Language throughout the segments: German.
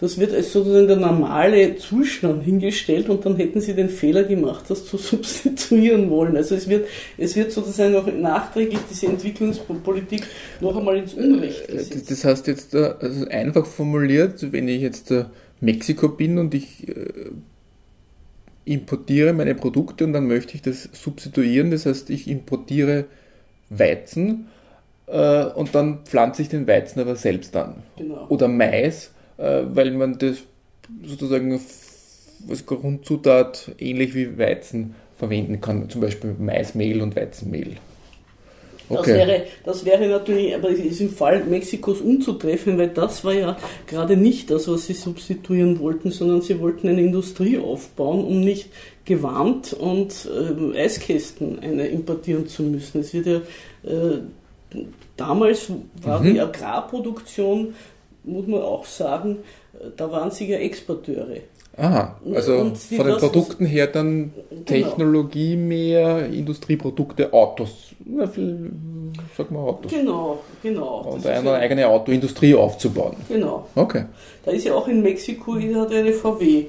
Das wird als sozusagen der normale Zustand hingestellt und dann hätten sie den Fehler gemacht, das zu substituieren wollen. Also es wird, es wird sozusagen auch nachträglich diese Entwicklungspolitik noch einmal ins Unrecht Äh, gesetzt. Das heißt jetzt äh, also einfach formuliert, wenn ich jetzt äh, Mexiko bin und ich importiere meine Produkte und dann möchte ich das substituieren, das heißt ich importiere Weizen und dann pflanze ich den Weizen aber selbst an. Genau. Oder Mais, weil man das sozusagen als Grundzutat ähnlich wie Weizen verwenden kann, zum Beispiel Maismehl und Weizenmehl. Das, wäre, das wäre natürlich, aber es ist im Fall Mexikos unzutreffen, weil das war ja gerade nicht das, was sie substituieren wollten, sondern sie wollten eine Industrie aufbauen, um nicht Gewand und ähm, Eiskästen eine importieren zu müssen. Es wird ja, äh, damals war Mhm. die Agrarproduktion, muss man auch sagen, äh, da waren sie ja Exporteure. Aha, also Und von den Produkten her dann Genau. Technologie mehr, Industrieprodukte, Autos, na, viel, sag mal Autos. Genau, genau. Und Das eine ja- eigene Autoindustrie aufzubauen. Genau. Okay. Da ist ja auch in Mexiko hat eine VW,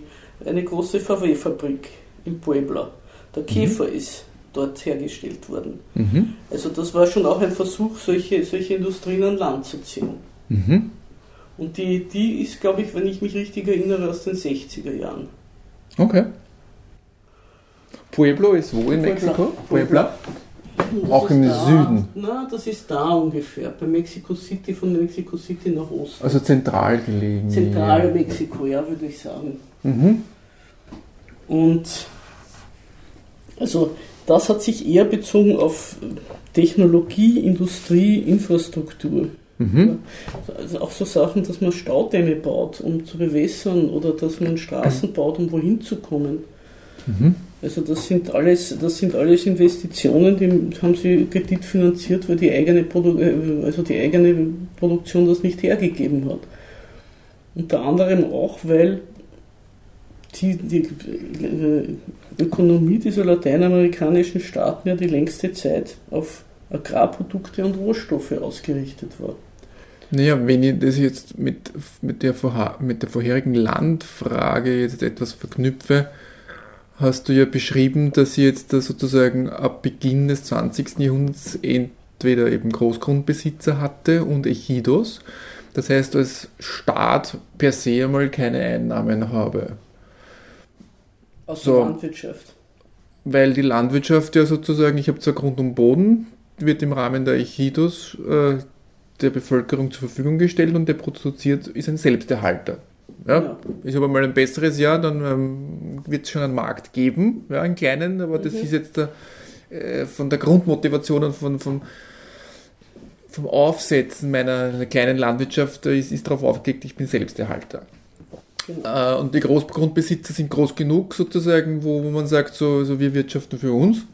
eine große VW-Fabrik in Puebla. Der Käfer ist dort hergestellt worden. Mhm. Also das war schon auch ein Versuch, solche, solche Industrien an Land zu ziehen. Mhm. Und die, die ist, glaube ich, wenn ich mich richtig erinnere, aus den 60er Jahren. Okay. Pueblo ist wo in Puebla. Mexiko? Puebla. Das Auch im da, Süden. Na, das ist da ungefähr, bei Mexico City, von Mexico City nach Osten. Also zentral gelegen. Zentrale Mexiko, ja, würde ich sagen. Mhm. Und also das hat sich eher bezogen auf Technologie, Industrie, Infrastruktur. Mhm. Also auch so Sachen, dass man Staudämme baut, um zu bewässern, oder dass man Straßen baut, um wohin zu kommen. Mhm. Also das sind alles, das sind alles Investitionen, die haben sie kreditfinanziert, weil die eigene, Produ äh, also die eigene Produktion das nicht hergegeben hat. Unter anderem auch, weil die, die äh, Ökonomie dieser lateinamerikanischen Staaten ja die längste Zeit auf Agrarprodukte und Rohstoffe ausgerichtet war. Naja, wenn ich das jetzt mit, mit, der, mit der vorherigen Landfrage jetzt etwas verknüpfe, hast du ja beschrieben, dass sie jetzt da sozusagen ab Beginn des 20. Jahrhunderts entweder eben Großgrundbesitzer hatte und Ejidos. Das heißt, als Staat per se einmal keine Einnahmen habe. Aus So. der Landwirtschaft. Weil die Landwirtschaft ja sozusagen, ich habe zwar Grund und Boden, wird im Rahmen der Echidos äh, der Bevölkerung zur Verfügung gestellt und der produziert, ist ein Selbsterhalter. Ja? Ja. Ich habe mal ein besseres Jahr, dann ähm, wird es schon einen Markt geben, ja, einen kleinen, aber das Mhm. ist jetzt der, äh, von der Grundmotivation und von, von, vom Aufsetzen meiner kleinen Landwirtschaft äh, ist, ist darauf aufgelegt, ich bin Selbsterhalter. Genau. Äh, und die Großgrundbesitzer sind groß genug sozusagen, wo, wo man sagt, so, so wir wirtschaften für uns.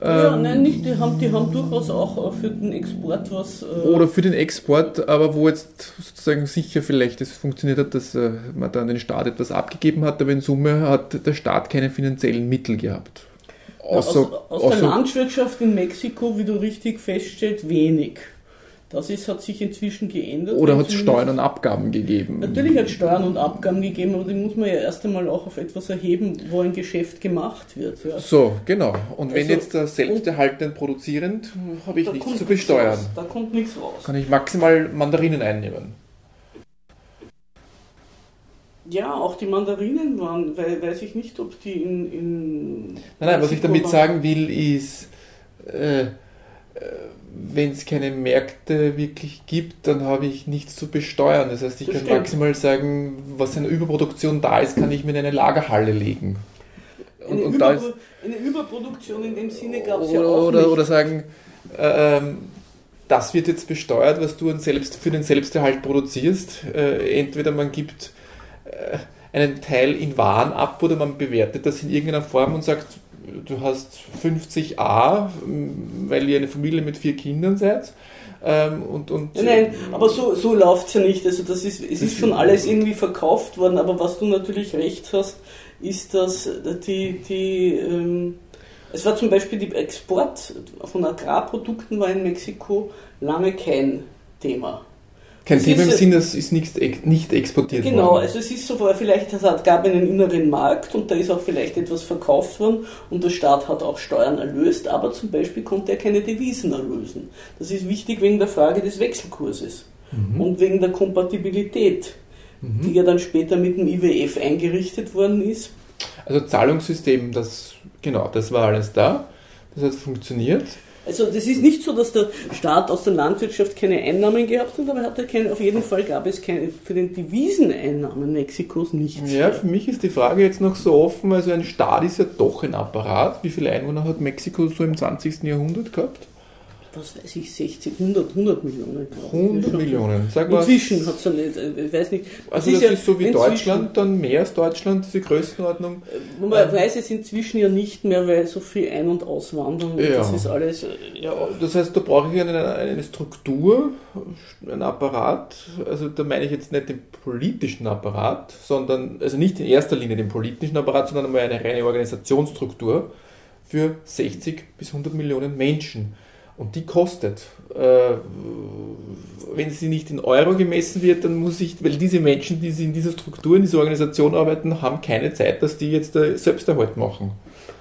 Ja, Ähm, nein, nicht, die haben, die haben durchaus auch für den Export was. Äh, Oder für den Export, aber wo jetzt sozusagen sicher vielleicht es funktioniert hat, dass äh, man dann den Staat etwas abgegeben hat, aber in Summe hat der Staat keine finanziellen Mittel gehabt. aus, Außer, aus der außer, Landwirtschaft in Mexiko, wie du richtig feststellst, wenig. Das ist, hat sich inzwischen geändert. oder hat es Steuern und Abgaben gegeben. Natürlich hat es Steuern und Abgaben gegeben, aber die muss man ja erst einmal auch auf etwas erheben, wo ein Geschäft gemacht wird. Ja. So, genau. Und wenn Also- jetzt der selbsterhaltend produzierend, habe ich nichts zu nichts besteuern. raus. Da kommt nichts raus. Kann ich maximal Mandarinen einnehmen. Ja, auch die Mandarinen waren, weil, weiß ich nicht, ob die in. in Nein, nein, was ich damit sagen will, ist, äh, wenn es keine Märkte wirklich gibt, dann habe ich nichts zu besteuern. Das heißt, ich Das kann stimmt. maximal sagen, was an Überproduktion da ist, kann ich mir in eine Lagerhalle legen. Und, Eine, und da Überpro ist, eine Überproduktion in dem Sinne gab es ja auch oder, nicht. oder sagen, äh, ähm, das wird jetzt besteuert, was du selbst, für den Selbsterhalt produzierst. Äh, entweder man gibt äh, einen Teil in Waren ab oder man bewertet das in irgendeiner Form und sagt, du hast 50a, weil ihr eine Familie mit vier Kindern seid. Ähm, und, und, Nein, nein, aber so, so läuft es ja nicht. Also das ist, es ist schon alles irgendwie verkauft worden, aber was du natürlich recht hast, ist, dass die, die ähm, es war zum Beispiel der Export von Agrarprodukten war in Mexiko lange kein Thema. Kein Thema im Sinne, es ist nicht, nicht exportiert genau, worden. Genau, also es ist so, vielleicht es gab einen inneren Markt und da ist auch vielleicht etwas verkauft worden und der Staat hat auch Steuern erlöst, aber zum Beispiel konnte er keine Devisen erlösen. Das ist wichtig wegen der Frage des Wechselkurses mhm. und wegen der Kompatibilität, mhm. die ja dann später mit dem IWF eingerichtet worden ist. Also Zahlungssystem, das, genau, das war alles da, das hat funktioniert. Also das ist nicht so, dass der Staat aus der Landwirtschaft keine Einnahmen gehabt hat, aber hatte keine, auf jeden Fall gab es keine, für den Deviseneinnahmen Mexikos nichts. Ja, für mich ist die Frage jetzt noch so offen, also ein Staat ist ja doch ein Apparat. Wie viele Einwohner hat Mexiko so im 20. Jahrhundert gehabt? Was weiß ich, 60, 100, 100 Millionen. 100 Millionen, sag mal. Inzwischen hat es ja nicht, ich weiß nicht. Also das ist, ja ist so wie Deutschland, dann mehr als Deutschland, diese Größenordnung. Man ähm, weiß es inzwischen ja nicht mehr, weil so viel Ein- und Auswandern, ja. das ist alles, äh, ja. Das heißt, da brauche ich eine, eine Struktur, ein Apparat, also da meine ich jetzt nicht den politischen Apparat, sondern, also nicht in erster Linie den politischen Apparat, sondern einmal eine reine Organisationsstruktur für 60 bis 100 Millionen Menschen. Und die kostet. Äh, wenn sie nicht in Euro gemessen wird, dann muss ich, weil diese Menschen, die in dieser Struktur, in dieser Organisation arbeiten, haben keine Zeit, dass die jetzt Selbsterhalt machen.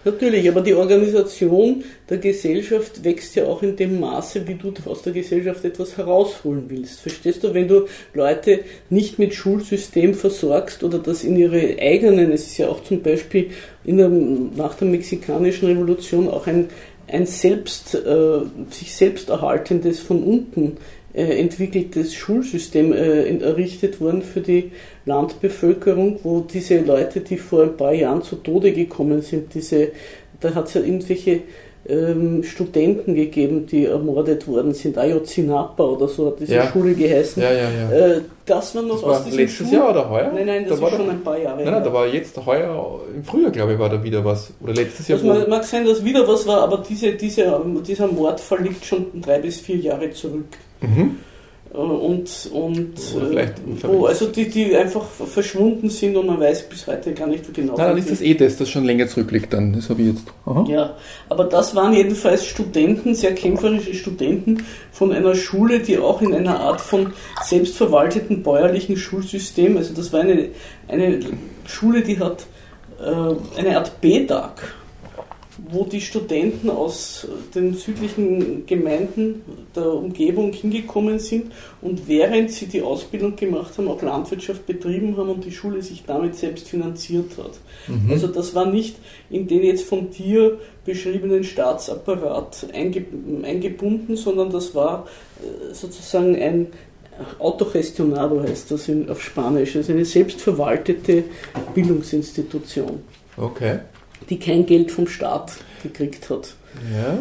Natürlich, aber die Organisation der Gesellschaft wächst ja auch in dem Maße, wie du aus der Gesellschaft etwas herausholen willst. Verstehst du, wenn du Leute nicht mit Schulsystem versorgst oder das in ihre eigenen, es ist ja auch zum Beispiel der, nach der mexikanischen Revolution auch ein, ein selbst, äh, sich selbst erhaltendes von unten äh, entwickeltes Schulsystem äh, errichtet worden für die Landbevölkerung, wo diese Leute, die vor ein paar Jahren zu Tode gekommen sind, diese, da hat es ja irgendwelche ähm, Studenten gegeben, die ermordet worden sind. Ayotzinapa oder so hat diese ja. Schule geheißen. Ja, ja, ja. Äh, das war noch das aus war diesem letztes Schul Jahr oder heuer? Nein, nein, das da ist schon ein paar Jahre Nein, nein, da war jetzt heuer, im Frühjahr glaube ich, war da wieder was. Oder letztes Jahr. Das mag, mag sein, dass wieder was war, aber diese, diese, dieser Mordfall liegt schon drei bis vier Jahre zurück. Mhm. Äh, und, und wo, also die, die einfach verschwunden sind und man weiß bis heute gar nicht, wie genau. Nein, dann ist das eh das, das schon länger zurückliegt, dann, das habe ich jetzt. Aha. Ja, aber das waren jedenfalls Studenten, sehr kämpferische Studenten von einer Schule, die auch in einer Art von selbstverwalteten bäuerlichen Schulsystem, also das war eine, eine Schule, die hat äh, eine Art B-Tag wo die Studenten aus den südlichen Gemeinden der Umgebung hingekommen sind und während sie die Ausbildung gemacht haben, auch Landwirtschaft betrieben haben und die Schule sich damit selbst finanziert hat. Mhm. Also das war nicht in den jetzt von dir beschriebenen Staatsapparat eingebunden, sondern das war äh, sozusagen ein Autogestionado heißt das auf Spanisch, also eine selbstverwaltete Bildungsinstitution. Okay die kein Geld vom Staat gekriegt hat. Ja.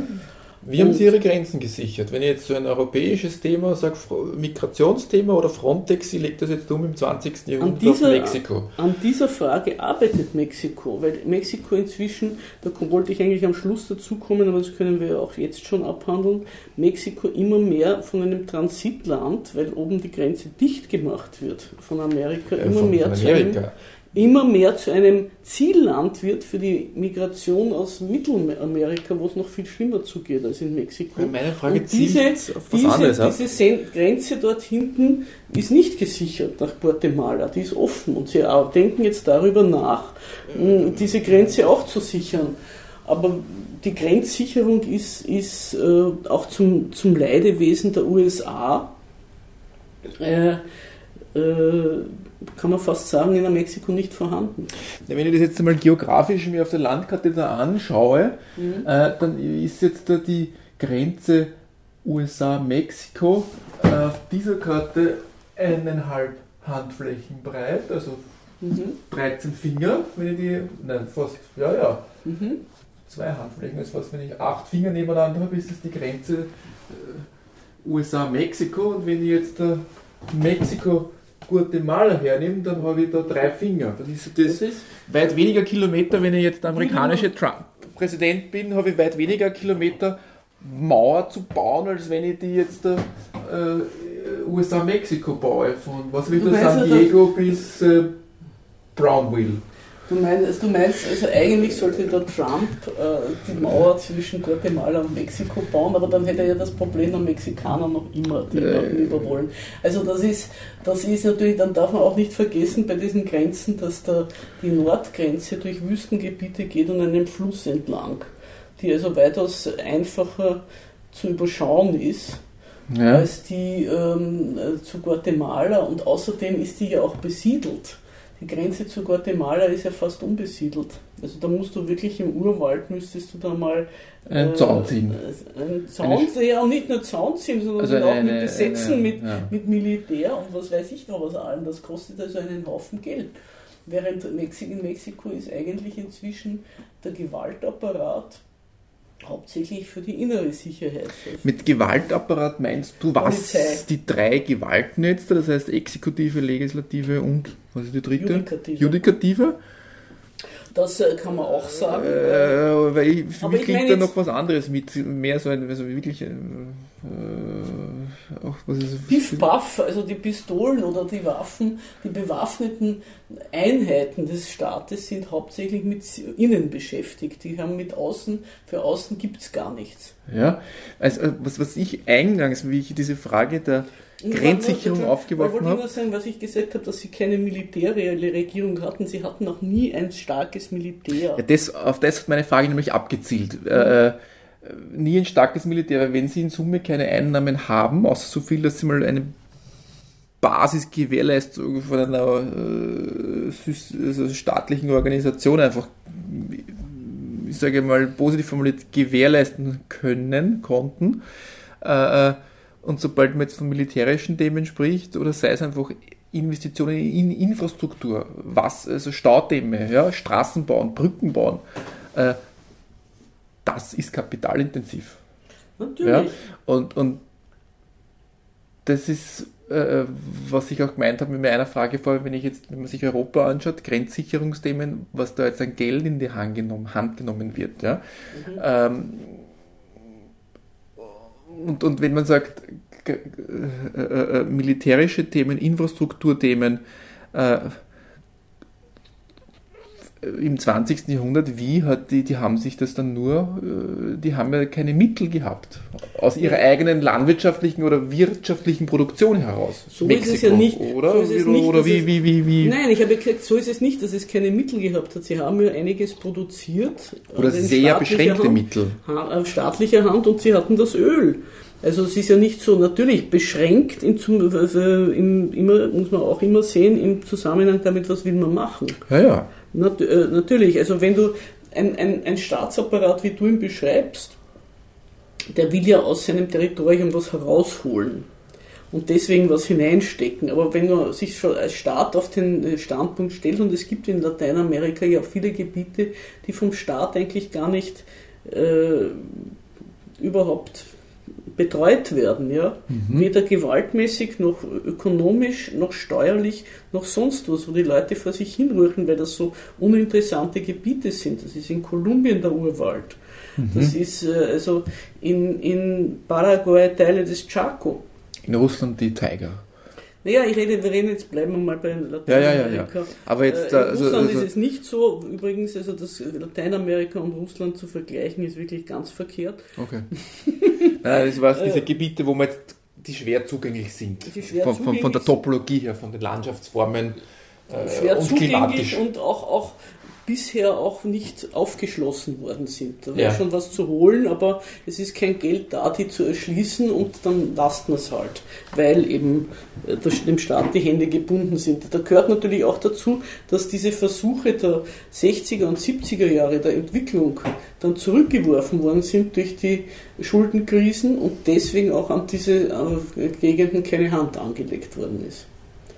Wie haben Sie Ihre Grenzen gesichert? Wenn ich jetzt so ein europäisches Thema sage, Migrationsthema oder Frontex, Sie legt das jetzt um im 20. Jahrhundert dieser, auf Mexiko. An dieser Frage arbeitet Mexiko, weil Mexiko inzwischen, da wollte ich eigentlich am Schluss dazu kommen, aber das können wir auch jetzt schon abhandeln, Mexiko immer mehr von einem Transitland, weil oben die Grenze dicht gemacht wird von Amerika, immer von, mehr von Amerika. zu einem immer mehr zu einem Zielland wird für die Migration aus Mittelamerika, wo es noch viel schlimmer zugeht als in Mexiko. Meine Frage Und diese, diese, anderes, diese Grenze dort hinten ist nicht gesichert nach Guatemala, die ist offen und sie denken jetzt darüber nach, diese Grenze auch zu sichern. Aber die Grenzsicherung ist, ist äh, auch zum, zum Leidewesen der USA. Äh, äh, kann man fast sagen, in Mexiko nicht vorhanden. Wenn ich das jetzt einmal geografisch mir auf der Landkarte da anschaue, mhm. äh, dann ist jetzt da die Grenze USA-Mexiko äh, auf dieser Karte eineinhalb Handflächen breit, also mhm. 13 Finger, wenn ich die, nein, fast, ja, ja, mhm. zwei Handflächen, also fast, wenn ich acht Finger nebeneinander habe, ist das die Grenze äh, USA-Mexiko und wenn ich jetzt äh, Mexiko Guatemala hernehme, dann habe ich da drei Finger. Dann ist das, das ist weit weniger Kilometer, wenn ich jetzt der amerikanische Trump-Präsident bin, habe ich weit weniger Kilometer Mauer zu bauen, als wenn ich die jetzt äh, USA-Mexiko baue. Von was will das San Diego bis äh, Brownville. Du meinst, du meinst, also eigentlich sollte der Trump äh, die Mauer zwischen Guatemala und Mexiko bauen, aber dann hätte er ja das Problem der Mexikaner noch immer, die äh. über wollen. Also das ist, das ist natürlich, dann darf man auch nicht vergessen bei diesen Grenzen, dass da die Nordgrenze durch Wüstengebiete geht und einen Fluss entlang, die also weitaus einfacher zu überschauen ist. Ja. als die ähm, zu Guatemala und außerdem ist die ja auch besiedelt die Grenze zu Guatemala ist ja fast unbesiedelt. Also da musst du wirklich im Urwald müsstest du da mal einen äh, Zaun ziehen. Einen Zaun, ja und nicht nur Zaun ziehen, sondern also auch eine, mit Besetzen, eine, mit, ja. mit Militär und was weiß ich noch was allem. Das kostet also einen Haufen Geld. Während in Mexiko ist eigentlich inzwischen der Gewaltapparat hauptsächlich für die innere Sicherheit. Mit Gewaltapparat meinst du was? Polizei. Die drei Gewalten jetzt, das heißt Exekutive, Legislative und was ist die dritte? Judikative. Judikative. Das äh, kann man auch sagen. Äh, weil ich, für mich klingt da noch was anderes mit, mehr so ein, also wirklich, äh, auch, was ist Piff Puff, also die Pistolen oder die Waffen, die bewaffneten Einheiten des Staates sind hauptsächlich mit innen beschäftigt. Die haben mit außen, für außen gibt es gar nichts. Ja, also was, was ich eingangs, wie ich diese Frage der Grenzsicherung wollte, aufgeworfen habe. Ich wollte nur sagen, was ich gesagt habe, dass sie keine militärische Regierung hatten. Sie hatten noch nie ein starkes Militär. Ja, das, auf das hat meine Frage nämlich abgezielt. Mhm. Äh, nie ein starkes Militär, weil wenn sie in Summe keine Einnahmen haben, außer so viel, dass sie mal eine Basisgewährleistung von einer äh, also staatlichen Organisation einfach, ich sage mal positiv formuliert, gewährleisten können, konnten, äh, äh und sobald man jetzt von militärischen Themen spricht, oder sei es einfach Investitionen in Infrastruktur, was, also Staudämme, ja, Straßen bauen, Brücken bauen, äh, das ist kapitalintensiv. Natürlich. Ja? Und, und das ist, äh, was ich auch gemeint habe mit meiner Frage vorher, wenn ich jetzt, wenn man sich Europa anschaut, Grenzsicherungsthemen, was da jetzt an Geld in die Hand genommen, Hand genommen wird. Ja? Mhm. Ähm, und, und wenn man sagt, äh, äh, militärische Themen, Infrastrukturthemen, äh, im 20. Jahrhundert, wie hat die, die haben sich das dann nur, äh, die haben ja keine Mittel gehabt, aus ihrer eigenen landwirtschaftlichen oder wirtschaftlichen Produktion heraus. So Mexiko, ist es ja nicht. Oder, so es nicht, oder wie, wie, wie, wie? Nein, ich habe gesagt, so ist es nicht, dass es keine Mittel gehabt hat. Sie haben ja einiges produziert. Oder sehr beschränkte Hand, Mittel. Auf staatlicher Hand und sie hatten das Öl. Also es ist ja nicht so natürlich beschränkt, in, in, immer, muss man auch immer sehen, im Zusammenhang damit, was will man machen. Ja, ja. Nat äh, natürlich, also wenn du ein, ein, ein Staatsapparat, wie du ihn beschreibst, der will ja aus seinem Territorium was herausholen und deswegen was hineinstecken. Aber wenn man sich schon als Staat auf den Standpunkt stellt, und es gibt in Lateinamerika ja viele Gebiete, die vom Staat eigentlich gar nicht äh, überhaupt betreut werden, ja. Mhm. Weder gewaltmäßig, noch ökonomisch, noch steuerlich, noch sonst was, wo die Leute vor sich hinrühren, weil das so uninteressante Gebiete sind. Das ist in Kolumbien der Urwald. Mhm. Das ist äh, also in, in Paraguay Teile des Chaco. In Russland die Tiger. Naja, ich rede, wir reden jetzt, bleiben wir mal bei Lateinamerika. Ja, ja, ja, ja. Aber jetzt, äh, in also, Russland also, ist es nicht so, übrigens, also das Lateinamerika und Russland zu vergleichen, ist wirklich ganz verkehrt. Okay. Nein, das waren diese Gebiete, wo man jetzt, die schwer zugänglich sind. Schwer von, zugänglich von, von der Topologie her, von den Landschaftsformen. Äh, schwer und zugänglich klimatisch. und auch, auch bisher auch nicht aufgeschlossen worden sind. Da wäre ja. schon was zu holen, aber es ist kein Geld da, die zu erschließen und dann lasst man es halt, weil eben äh, dem Staat die Hände gebunden sind. Da gehört natürlich auch dazu, dass diese Versuche der 60er und 70er Jahre der Entwicklung dann zurückgeworfen worden sind durch die Schuldenkrisen und deswegen auch an diese äh, Gegenden keine Hand angelegt worden ist.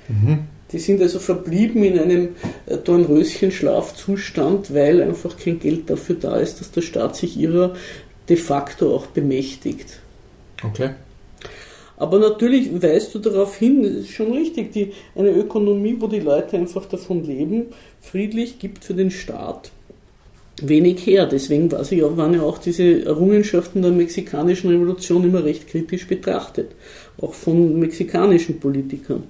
Mhm. Die sind also verblieben in einem äh, Dornröschenschlafzustand, weil einfach kein Geld dafür da ist, dass der Staat sich ihrer de facto auch bemächtigt. Okay. Aber natürlich weist du darauf hin, das ist schon richtig, die, eine Ökonomie, wo die Leute einfach davon leben, friedlich, gibt für den Staat wenig her. Deswegen war sie, waren ja auch diese Errungenschaften der mexikanischen Revolution immer recht kritisch betrachtet, auch von mexikanischen Politikern.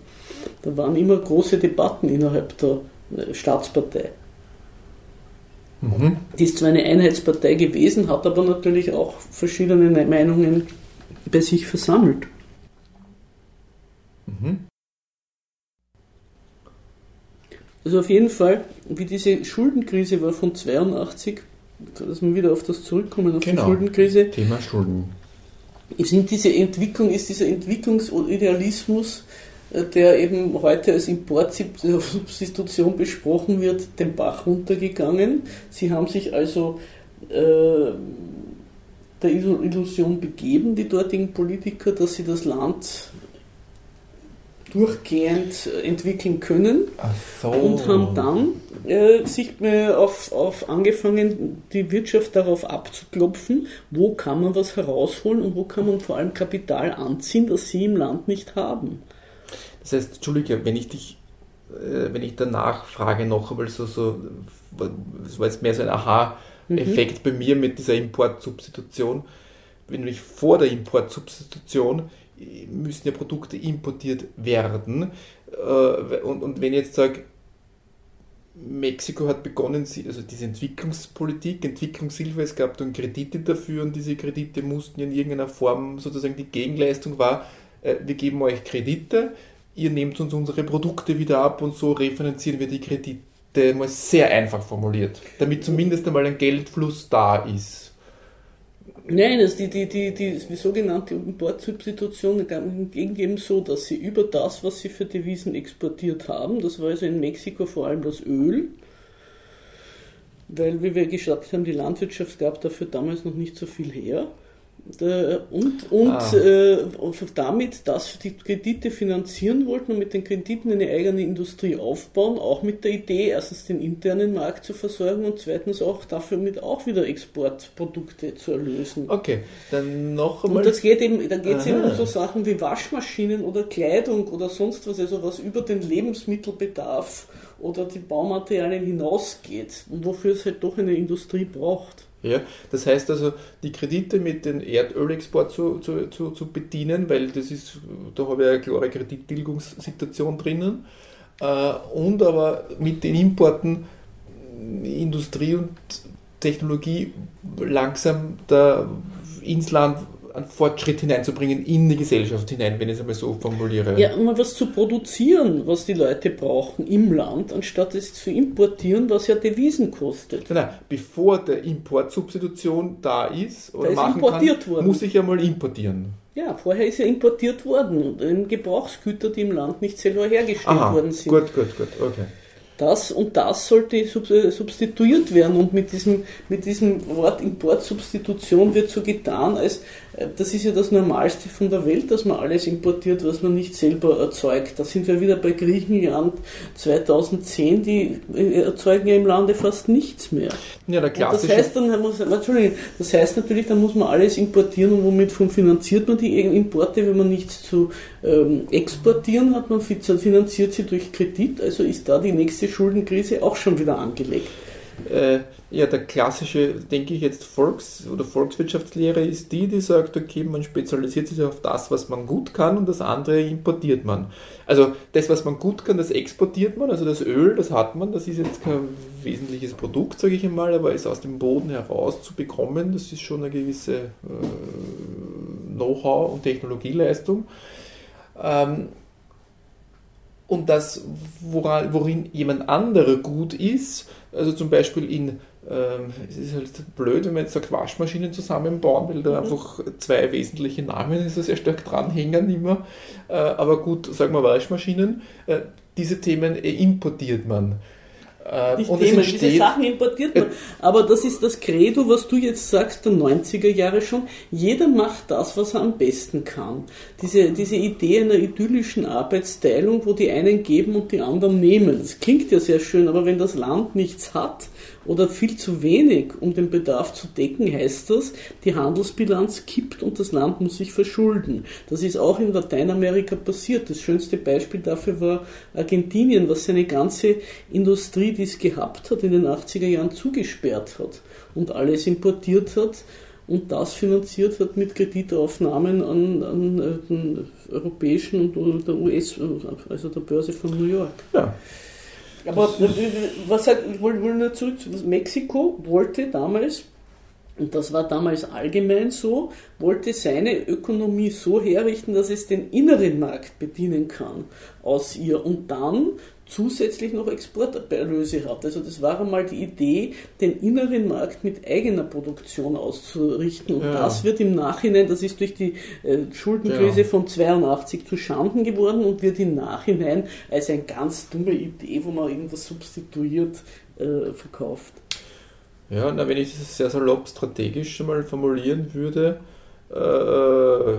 Da waren immer große Debatten innerhalb der äh, Staatspartei. Mhm. Die ist zwar eine Einheitspartei gewesen, hat aber natürlich auch verschiedene Meinungen bei sich versammelt. Mhm. Also auf jeden Fall, wie diese Schuldenkrise war von 82, dass wir wieder auf das zurückkommen, auf genau. die Schuldenkrise. Thema Schulden. Sind diese Entwicklung, ist dieser Entwicklungsidealismus, der eben heute als Importsubstitution besprochen wird, den Bach runtergegangen. Sie haben sich also äh, der Illusion begeben, die dortigen Politiker, dass sie das Land durchgehend entwickeln können so. und haben dann äh, sich äh, auf, auf angefangen, die Wirtschaft darauf abzuklopfen, wo kann man was herausholen und wo kann man vor allem Kapital anziehen, das sie im Land nicht haben. Das heißt, Entschuldige, wenn ich dich, äh, wenn ich danach frage noch, weil so, so, das war jetzt mehr so ein Aha-Effekt mhm. bei mir mit dieser Importsubstitution. Wenn ich vor der Importsubstitution müssen ja Produkte importiert werden. Äh, und, und wenn ich jetzt sage, Mexiko hat begonnen, also diese Entwicklungspolitik, Entwicklungshilfe, es gab dann Kredite dafür und diese Kredite mussten in irgendeiner Form sozusagen die Gegenleistung war, äh, wir geben euch Kredite, ihr nehmt uns unsere Produkte wieder ab und so refinanzieren wir die Kredite, mal sehr einfach formuliert, damit zumindest einmal ein Geldfluss da ist. Nein, also die, die, die, die, die sogenannte Importsubstitution ging eben so, dass sie über das, was sie für Devisen exportiert haben, das war also in Mexiko vor allem das Öl, weil, wie wir gesagt haben, die Landwirtschaft gab dafür damals noch nicht so viel her, und, und ah. äh, damit, dass die Kredite finanzieren wollten und mit den Krediten eine eigene Industrie aufbauen, auch mit der Idee, erstens den internen Markt zu versorgen und zweitens auch dafür mit auch wieder Exportprodukte zu erlösen. Okay, dann noch einmal. Und das geht eben, da geht es eben um so Sachen wie Waschmaschinen oder Kleidung oder sonst was, also was über den Lebensmittelbedarf oder die Baumaterialien hinausgeht und wofür es halt doch eine Industrie braucht. Ja, das heißt also, die Kredite mit dem Erdölexport zu, zu, zu, zu bedienen, weil das ist, da habe ich eine klare Kredittilgungssituation drinnen, äh, und aber mit den Importen Industrie und Technologie langsam da ins Land einen Fortschritt hineinzubringen in die Gesellschaft hinein, wenn ich es einmal so formuliere. Ja, mal was zu produzieren, was die Leute brauchen im Land, anstatt es zu importieren, was ja Devisen kostet. Nein, bevor der Importsubstitution da ist oder da ist machen importiert kann, worden. muss ich ja mal importieren. Ja, vorher ist ja importiert worden, Gebrauchsgüter, die im Land nicht selber hergestellt Aha, worden sind. Gut, gut, gut, okay. Das und das sollte substituiert werden und mit diesem, mit diesem Wort Importsubstitution wird so getan, als äh, das ist ja das Normalste von der Welt, dass man alles importiert, was man nicht selber erzeugt. Da sind wir wieder bei Griechenland 2010, die äh, erzeugen ja im Lande fast nichts mehr. Ja, der klassische. das heißt dann muss, Entschuldigung, das heißt natürlich, dann muss man alles importieren und womit finanziert man die Importe, wenn man nichts zu ähm, exportieren hat, man finanziert sie durch Kredit, also ist da die nächste Schuldenkrise auch schon wieder angelegt. Äh, ja, der klassische, denke ich jetzt, Volks- oder Volkswirtschaftslehre ist die, die sagt, okay, man spezialisiert sich auf das, was man gut kann und das andere importiert man. Also das, was man gut kann, das exportiert man, also das Öl, das hat man, das ist jetzt kein wesentliches Produkt, sage ich einmal, aber es aus dem Boden heraus zu bekommen, das ist schon eine gewisse äh, Know-how und Technologieleistung. Ähm, und das, woran, worin jemand anderer gut ist, also zum Beispiel in, ähm, es ist halt blöd, wenn man jetzt sagt, Waschmaschinen zusammenbauen, weil da mhm. einfach zwei wesentliche Namen so sehr stark dranhängen immer, äh, aber gut, sagen wir Waschmaschinen, äh, diese Themen äh, importiert man. Äh, Nicht und entsteht, diese Sachen importiert man. Aber das ist das Credo, was du jetzt sagst, der 90er Jahre schon. Jeder macht das, was er am besten kann. Diese, diese Idee einer idyllischen Arbeitsteilung, wo die einen geben und die anderen nehmen. Das klingt ja sehr schön, aber wenn das Land nichts hat, oder viel zu wenig, um den Bedarf zu decken, heißt das, die Handelsbilanz kippt und das Land muss sich verschulden. Das ist auch in Lateinamerika passiert. Das schönste Beispiel dafür war Argentinien, was seine ganze Industrie, die es gehabt hat, in den 80er Jahren zugesperrt hat und alles importiert hat und das finanziert hat mit Kreditaufnahmen an, an äh, den europäischen und der US, also der Börse von New York. Ja. Aber was halt, ich wollte nur zurück, Mexiko wollte damals und das war damals allgemein so, wollte seine Ökonomie so herrichten, dass es den inneren Markt bedienen kann aus ihr. Und dann zusätzlich noch Exporterlöse hat. Also das war einmal die Idee, den inneren Markt mit eigener Produktion auszurichten. Und ja. das wird im Nachhinein, das ist durch die äh, Schuldenkrise ja. von 82 zu Schanden geworden und wird im Nachhinein als eine ganz dumme Idee, wo man irgendwas substituiert, äh, verkauft. Ja, na, wenn ich das sehr salopp strategisch mal formulieren würde, äh, äh,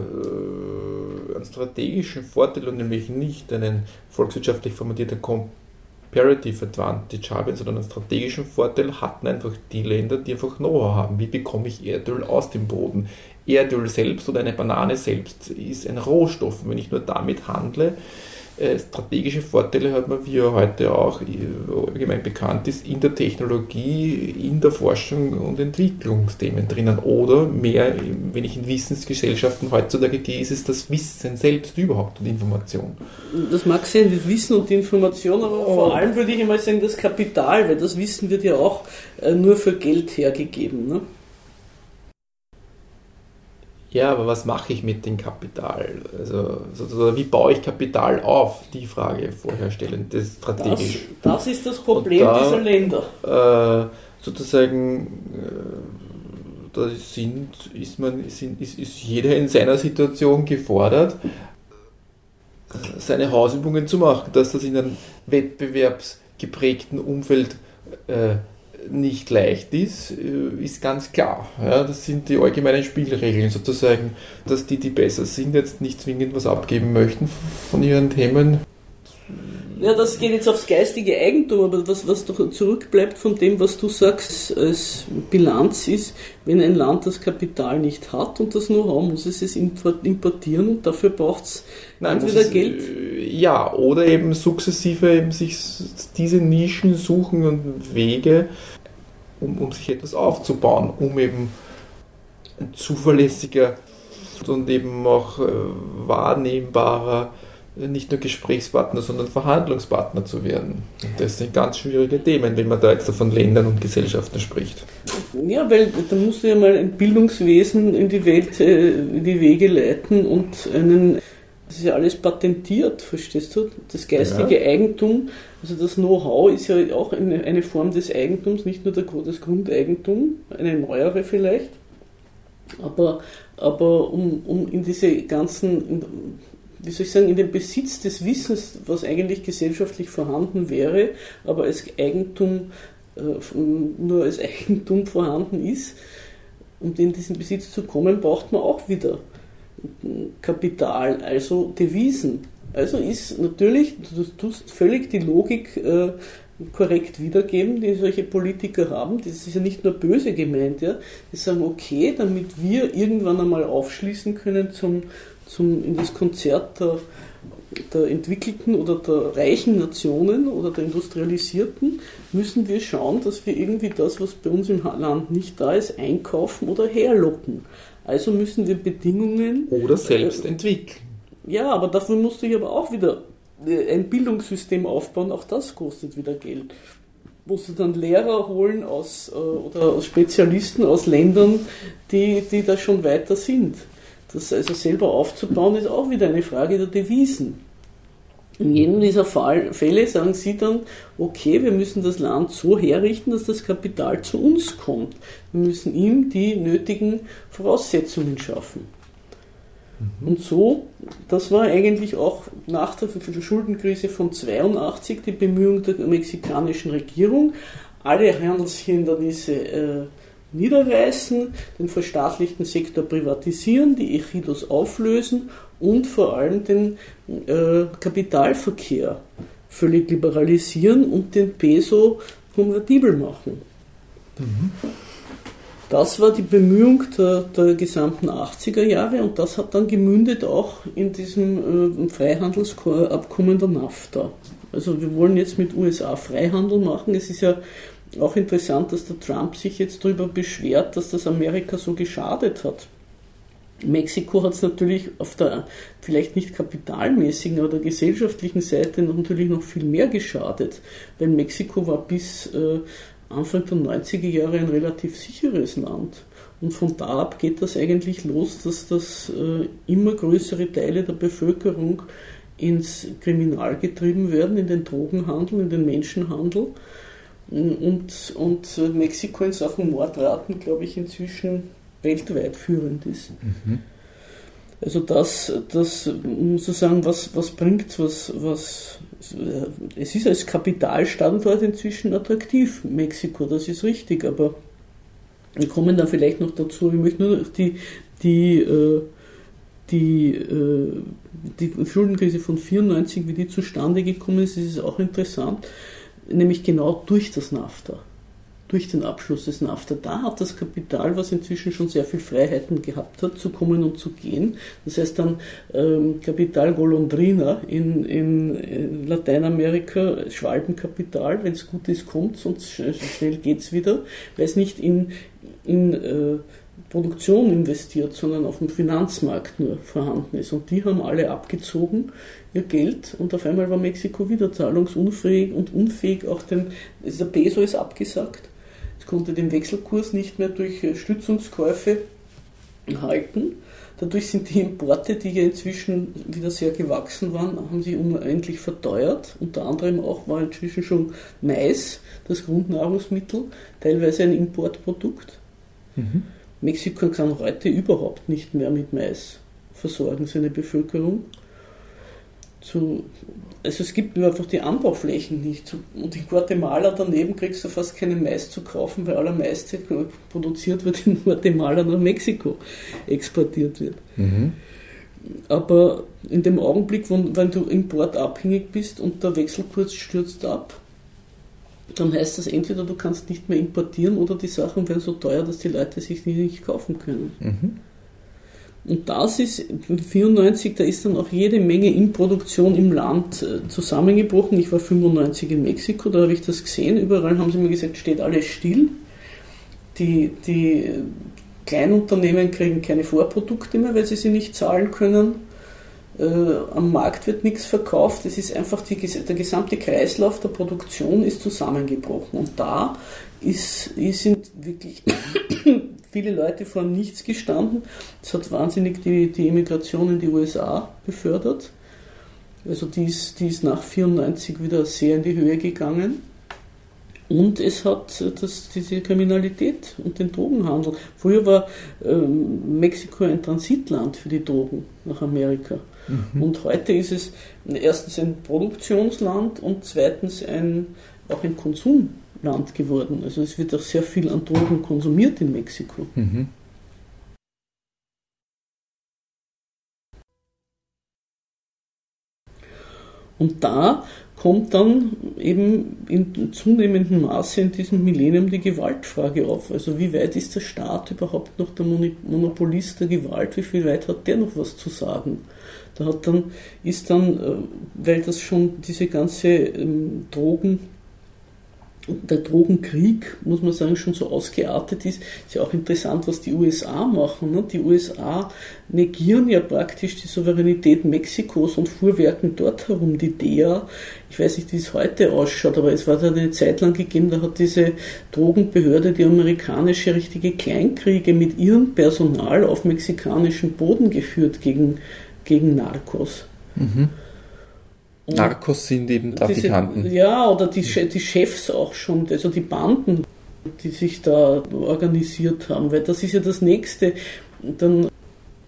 einen strategischen Vorteil und nämlich nicht einen volkswirtschaftlich formulierten Comparative Advantage haben, sondern einen strategischen Vorteil hatten einfach die Länder, die einfach Know-how haben. Wie bekomme ich Erdöl aus dem Boden? Erdöl selbst oder eine Banane selbst ist ein Rohstoff. Wenn ich nur damit handle, strategische Vorteile hat man, wie er heute auch allgemein bekannt ist, in der Technologie, in der Forschung und Entwicklungsthemen drinnen. Oder mehr, wenn ich in Wissensgesellschaften heutzutage gehe, ist es das Wissen selbst überhaupt und Information. Das mag sein, das Wissen und die Information, aber oh. vor allem würde ich einmal sagen, das Kapital, weil das Wissen wird ja auch äh, nur für Geld hergegeben. Ne? Ja, aber was mache ich mit dem Kapital? Also, sozusagen, wie baue ich Kapital auf? Die Frage vorher stellen, das ist strategisch. Das, das ist das Problem da, dieser Länder. Äh, sozusagen, äh, da sind, ist, man, sind, ist, ist jeder in seiner Situation gefordert, seine Hausübungen zu machen, dass das in einem wettbewerbsgeprägten Umfeld äh, nicht leicht ist, äh, ist ganz klar. Ja, das sind die allgemeinen Spielregeln sozusagen, dass die, die besser sind, jetzt nicht zwingend was abgeben möchten von ihren Themen. Ja, das geht jetzt aufs geistige Eigentum, aber was, was doch zurückbleibt von dem, was du sagst, als Bilanz ist, wenn ein Land das Kapital nicht hat und das Know-how, muss es es importieren und dafür braucht es entweder Geld. Ja, oder eben sukzessive eben sich diese Nischen suchen und Wege, um, um sich etwas aufzubauen, um eben ein zuverlässiger und eben auch äh, wahrnehmbarer nicht nur Gesprächspartner, sondern Verhandlungspartner zu werden. Und das sind ganz schwierige Themen, wenn man da jetzt von Ländern und Gesellschaften spricht. Ja, weil da musst du ja mal ein Bildungswesen in die Welt, äh, in die Wege leiten und einen, das ist ja alles patentiert, verstehst du? Das geistige ja. Eigentum, also das Know-how ist ja auch eine, eine, Form des Eigentums, nicht nur der, das Grundeigentum, eine neuere vielleicht. Aber, aber um, um in diese ganzen wie soll ich sagen, in den Besitz des Wissens, was eigentlich gesellschaftlich vorhanden wäre, aber als Eigentum, äh, nur als Eigentum vorhanden ist, um in diesen Besitz zu kommen, braucht man auch wieder Kapital, also Devisen. Also ist natürlich, du tust völlig die Logik äh, korrekt wiedergeben, die solche Politiker haben. Das ist ja nicht nur böse gemeint, ja. Die sagen, okay, damit wir irgendwann einmal aufschließen können zum zum, in das Konzert der, der entwickelten oder der reichen Nationen oder der industrialisierten, müssen wir schauen, dass wir irgendwie das, was bei uns im Land nicht da ist, einkaufen oder herlocken. Also müssen wir Bedingungen. Oder selbst äh, entwickeln. Ja, aber dafür musst du hier aber auch wieder äh, ein Bildungssystem aufbauen, auch das kostet wieder Geld. Musst du dann Lehrer holen aus, äh, oder aus Spezialisten aus Ländern, die, die da schon weiter sind. Das also selber aufzubauen, ist auch wieder eine Frage der Devisen. In jedem dieser Fall, Fälle sagen sie dann, okay, wir müssen das Land so herrichten, dass das Kapital zu uns kommt. Wir müssen ihm die nötigen Voraussetzungen schaffen. Mhm. Und so, das war eigentlich auch nach der Schuldenkrise von 82 die Bemühung der mexikanischen Regierung, alle Handelshindernisse äh, niederreißen, den verstaatlichten Sektor privatisieren, die Echidos auflösen und vor allem den äh, Kapitalverkehr völlig liberalisieren und den Peso konvertibel machen. Mhm. Das war die Bemühung der, der, gesamten 80er Jahre und das hat dann gemündet auch in diesem äh, Freihandelsabkommen der NAFTA. Also wir wollen jetzt mit USA Freihandel machen. Es ist ja auch interessant, dass der Trump sich jetzt darüber beschwert, dass das Amerika so geschadet hat. Mexiko hat es natürlich auf der vielleicht nicht kapitalmäßigen, aber der gesellschaftlichen Seite natürlich noch viel mehr geschadet, weil Mexiko war bis äh, Anfang der 90er Jahre ein relativ sicheres Land. Und von da ab geht das eigentlich los, dass das äh, immer größere Teile der Bevölkerung ins Kriminal getrieben werden, in den Drogenhandel, in den Menschenhandel. Und, und Mexiko in Sachen Mordraten, glaube ich, inzwischen weltweit führend ist. Mhm. Also das, das muss ich sagen, was, was bringt was, was, es ist als Kapitalstandort inzwischen attraktiv, Mexiko, das ist richtig, aber wir kommen dann vielleicht noch dazu, ich möchte nur die, die, äh, die, äh, die Schuldenkrise von 94, wie die zustande gekommen ist, ist auch interessant, nämlich genau durch das NAFTA durch den Abschluss des NAFTA. Da hat das Kapital, was inzwischen schon sehr viel Freiheiten gehabt hat, zu kommen und zu gehen. Das heißt dann ähm, Kapital Golondrina in, in, in Lateinamerika, Schwalbenkapital, wenn es gut ist, kommt, sonst schnell geht es wieder, weil es nicht in, in äh, Produktion investiert, sondern auf dem Finanzmarkt nur vorhanden ist. Und die haben alle abgezogen ihr Geld und auf einmal war Mexiko wieder zahlungsunfähig und unfähig, auch den, also der Peso ist abgesagt konnte den Wechselkurs nicht mehr durch äh, Stützungskäufe halten. Dadurch sind die Importe, die ja inzwischen wieder sehr gewachsen waren, haben sie unendlich verteuert. Unter anderem auch war inzwischen schon Mais das Grundnahrungsmittel, teilweise ein Importprodukt. Mhm. Mexiko kann heute überhaupt nicht mehr mit Mais versorgen, seine Bevölkerung zu, also es gibt nur einfach die Anbauflächen nicht. Und in Guatemala daneben kriegst du fast keinen Mais zu kaufen, weil aller Mais produziert wird in Guatemala nach Mexiko exportiert wird. Mhm. Aber in dem Augenblick, wenn du importabhängig bist und der Wechselkurs stürzt ab, dann heißt das entweder du kannst nicht mehr importieren oder die Sachen werden so teuer, dass die Leute sich nicht kaufen können. Mhm. Und das ist 1994, da ist dann auch jede Menge in Produktion im Land äh, zusammengebrochen. Ich war 95 in Mexiko, da habe ich das gesehen. Überall haben sie mir gesagt, steht alles still. Die, die Kleinunternehmen kriegen keine Vorprodukte mehr, weil sie sie nicht zahlen können. Äh, am Markt wird nichts verkauft. Es ist einfach die, der gesamte Kreislauf der Produktion ist zusammengebrochen. Und da ist, ist sind wirklich viele Leute vor nichts gestanden. Es hat wahnsinnig die, die Immigration in die USA befördert. Also die ist, die ist nach 1994 wieder sehr in die Höhe gegangen. Und es hat das, diese Kriminalität und den Drogenhandel. Früher war ähm, Mexiko ein Transitland für die Drogen nach Amerika. Mhm. Und heute ist es erstens ein Produktionsland und zweitens ein, auch ein Konsumland. Land geworden. Also es wird auch sehr viel an Drogen konsumiert in Mexiko. Mhm. Und da kommt dann eben in zunehmendem Maße in diesem Millennium die Gewaltfrage auf. Also wie weit ist der Staat überhaupt noch der Monopolist der Gewalt? Wie viel weit hat der noch was zu sagen? Da hat dann, ist dann, äh, weil das schon diese ganze ähm, Drogen der Drogenkrieg, muss man sagen, schon so ausgeartet ist, ist ja auch interessant, was die USA machen. Ne? Die USA negieren ja praktisch die Souveränität Mexikos und fuhrwerken dort herum die DEA. Ich weiß nicht, wie es heute ausschaut, aber es war da eine Zeit lang gegeben, da hat diese Drogenbehörde, die amerikanische, richtige Kleinkriege mit ihrem Personal auf mexikanischem Boden geführt gegen, gegen Narcos. Mhm. Narcos sind eben Trafikanten. Diese, ja, oder die, die Chefs auch schon, also die Banden, die sich da organisiert haben, weil das ist ja das Nächste. Dann,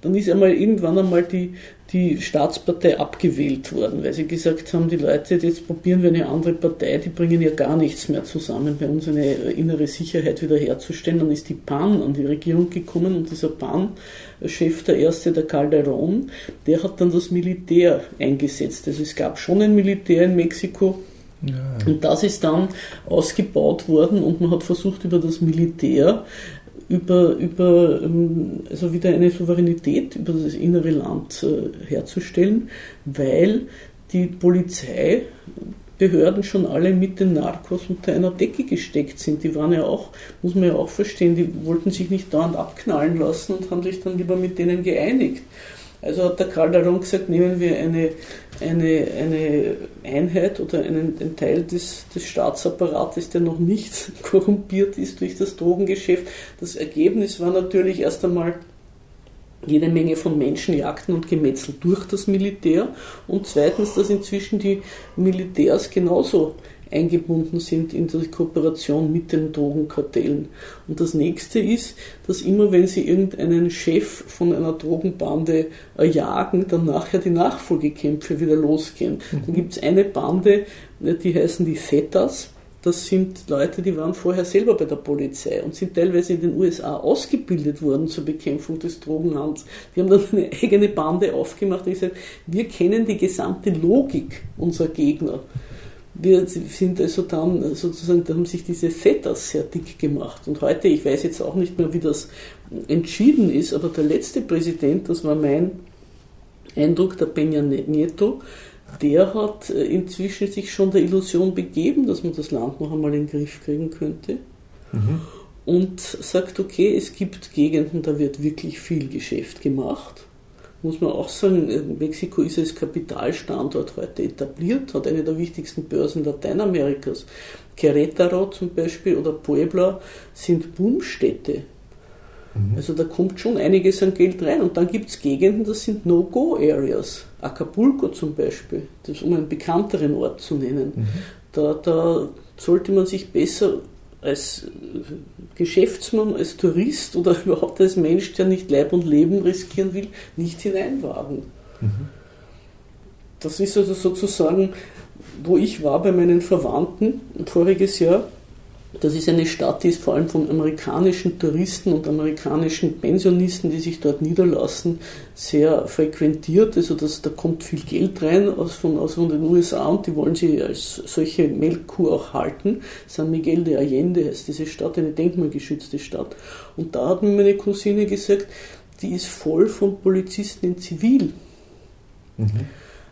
dann ist einmal irgendwann einmal die, die Staatspartei abgewählt worden, weil sie gesagt haben, die Leute, jetzt probieren wir eine andere Partei, die bringen ja gar nichts mehr zusammen, bei uns eine innere Sicherheit wiederherzustellen. Dann ist die PAN an die Regierung gekommen und dieser PAN-Chef, der erste, der Calderón, der hat dann das Militär eingesetzt. Also es gab schon ein Militär in Mexiko, ja. Und das ist dann ausgebaut worden und man hat versucht, über das Militär über, über ähm, also wieder eine Souveränität über das innere Land äh, herzustellen, weil die Polizei Behörden schon alle mit den Narcos unter einer Decke gesteckt sind. Die waren ja auch, muss man ja auch verstehen, die wollten sich nicht dauernd abknallen lassen und haben sich dann lieber mit denen geeinigt. Also hat der Karl Daron gesagt, nehmen wir eine, eine, eine Einheit oder einen, einen Teil des, des Staatsapparates, der noch nicht korrumpiert ist durch das Drogengeschäft. Das Ergebnis war natürlich erst einmal jede Menge von Menschenjagden und Gemetzel durch das Militär und zweitens, dass inzwischen die Militärs genauso eingebunden sind in die Kooperation mit den Drogenkartellen. Und das nächste ist, dass immer wenn sie irgendeinen Chef von einer Drogenbande erjagen, dann nachher die Nachfolgekämpfe wieder losgehen. Mhm. Dann gibt es eine Bande, die heißen die Zetas das sind Leute, die waren vorher selber bei der Polizei und sind teilweise in den USA ausgebildet worden zur Bekämpfung des Drogenhandels. Die haben dann eine eigene Bande aufgemacht und gesagt, wir kennen die gesamte Logik unserer Gegner. Wir sind also dann sozusagen, da haben sich diese Setters sehr dick gemacht. Und heute, ich weiß jetzt auch nicht mehr, wie das entschieden ist, aber der letzte Präsident, das war mein Eindruck, der Peña Nieto, der hat äh, inzwischen sich schon der Illusion begeben, dass man das Land noch einmal in den Griff kriegen könnte. Mhm. Und sagt, okay, es gibt Gegenden, da wird wirklich viel Geschäft gemacht. Muss man auch sagen, äh, Mexiko ist als Kapitalstandort heute etabliert, hat eine der wichtigsten Börsen Lateinamerikas. Querétaro zum Beispiel oder Puebla sind Boomstädte Mhm. Also da kommt schon einiges an Geld rein. Und dann gibt es Gegenden, das sind No-Go-Areas. Acapulco zum Beispiel, das, um einen bekannteren Ort zu nennen. Mhm. Da, da sollte man sich besser als Geschäftsmann, als Tourist oder überhaupt als Mensch, der nicht Leib und Leben riskieren will, nicht hineinwagen. Mhm. Das ist also sozusagen, wo ich war bei meinen Verwandten voriges Jahr das ist eine Stadt, die ist vor allem von amerikanischen Touristen und amerikanischen Pensionisten, die sich dort niederlassen, sehr frequentiert. Also das, da kommt viel Geld rein aus von, aus von den USA und die wollen sie als solche Melkkuh auch halten. San Miguel de Allende heißt diese Stadt, eine denkmalgeschützte Stadt. Und da hat mir meine Cousine gesagt, die ist voll von Polizisten in Zivil. Mhm.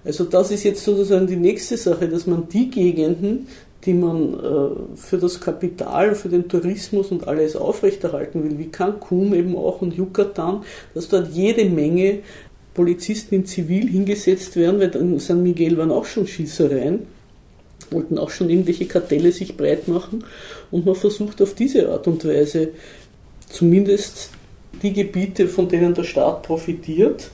Also das ist jetzt sozusagen die nächste Sache, dass man die Gegenden, die man äh, für das Kapital, für den Tourismus und alles aufrechterhalten will, wie Cancun eben auch und Yucatan, dass dort jede Menge Polizisten in Zivil hingesetzt werden, weil in San Miguel waren auch schon Schießereien, wollten auch schon irgendwelche Kartelle sich breit machen und man versucht auf diese Art und Weise zumindest die Gebiete, von denen der Staat profitiert,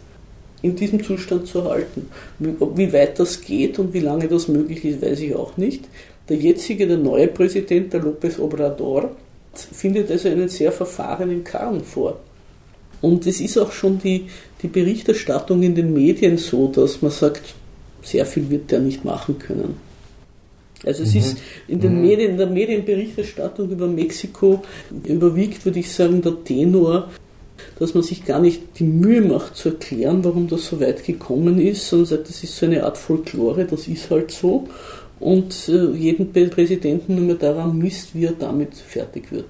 in diesem Zustand zu halten. Wie weit das geht und wie lange das möglich ist, weiß ich auch nicht. Der jetzige, der neue Präsident, der López Obrador, findet also einen sehr verfahrenen Karren vor. Und es ist auch schon die, die Berichterstattung in den Medien so, dass man sagt, sehr viel wird der nicht machen können. Also es mhm. ist in, den mhm. Medien, in der Medienberichterstattung über Mexiko überwiegt, würde ich sagen, der Tenor, dass man sich gar nicht die Mühe macht zu erklären, warum das so weit gekommen ist, sondern sagt, das ist so eine Art Folklore, das ist halt so und äh, jeden Präsidenten nur mehr daran misst, wie er damit fertig wird.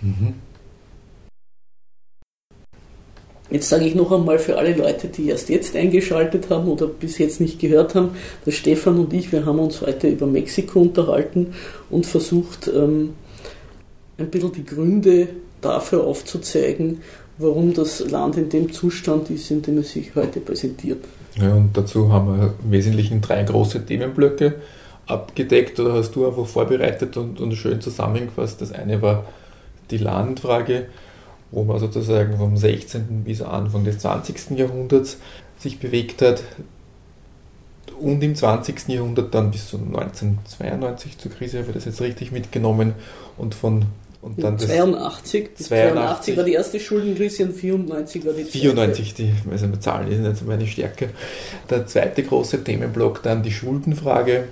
Mhm. Jetzt sage ich noch einmal für alle Leute, die erst jetzt eingeschaltet haben oder bis jetzt nicht gehört haben, dass Stefan und ich, wir haben uns heute über Mexiko unterhalten und versucht, ähm, ein bisschen die Gründe dafür aufzuzeigen, warum das Land in dem Zustand ist, in dem es sich heute präsentiert. Ja, und dazu haben wir im Wesentlichen drei große Themenblöcke abgedeckt oder hast du einfach vorbereitet und, und schön zusammengefasst. Das eine war die Landfrage, wo man sozusagen vom 16. bis Anfang des 20. Jahrhunderts sich bewegt hat und im 20. Jahrhundert dann bis zu 1992 zur Krise, habe ich das jetzt richtig mitgenommen und von und dann 82, 82, 82 war die erste Schuldenkrise und 94 war die zweite. 94, die also Zahlen ist nicht meine Stärke. Der zweite große Themenblock dann die Schuldenfrage,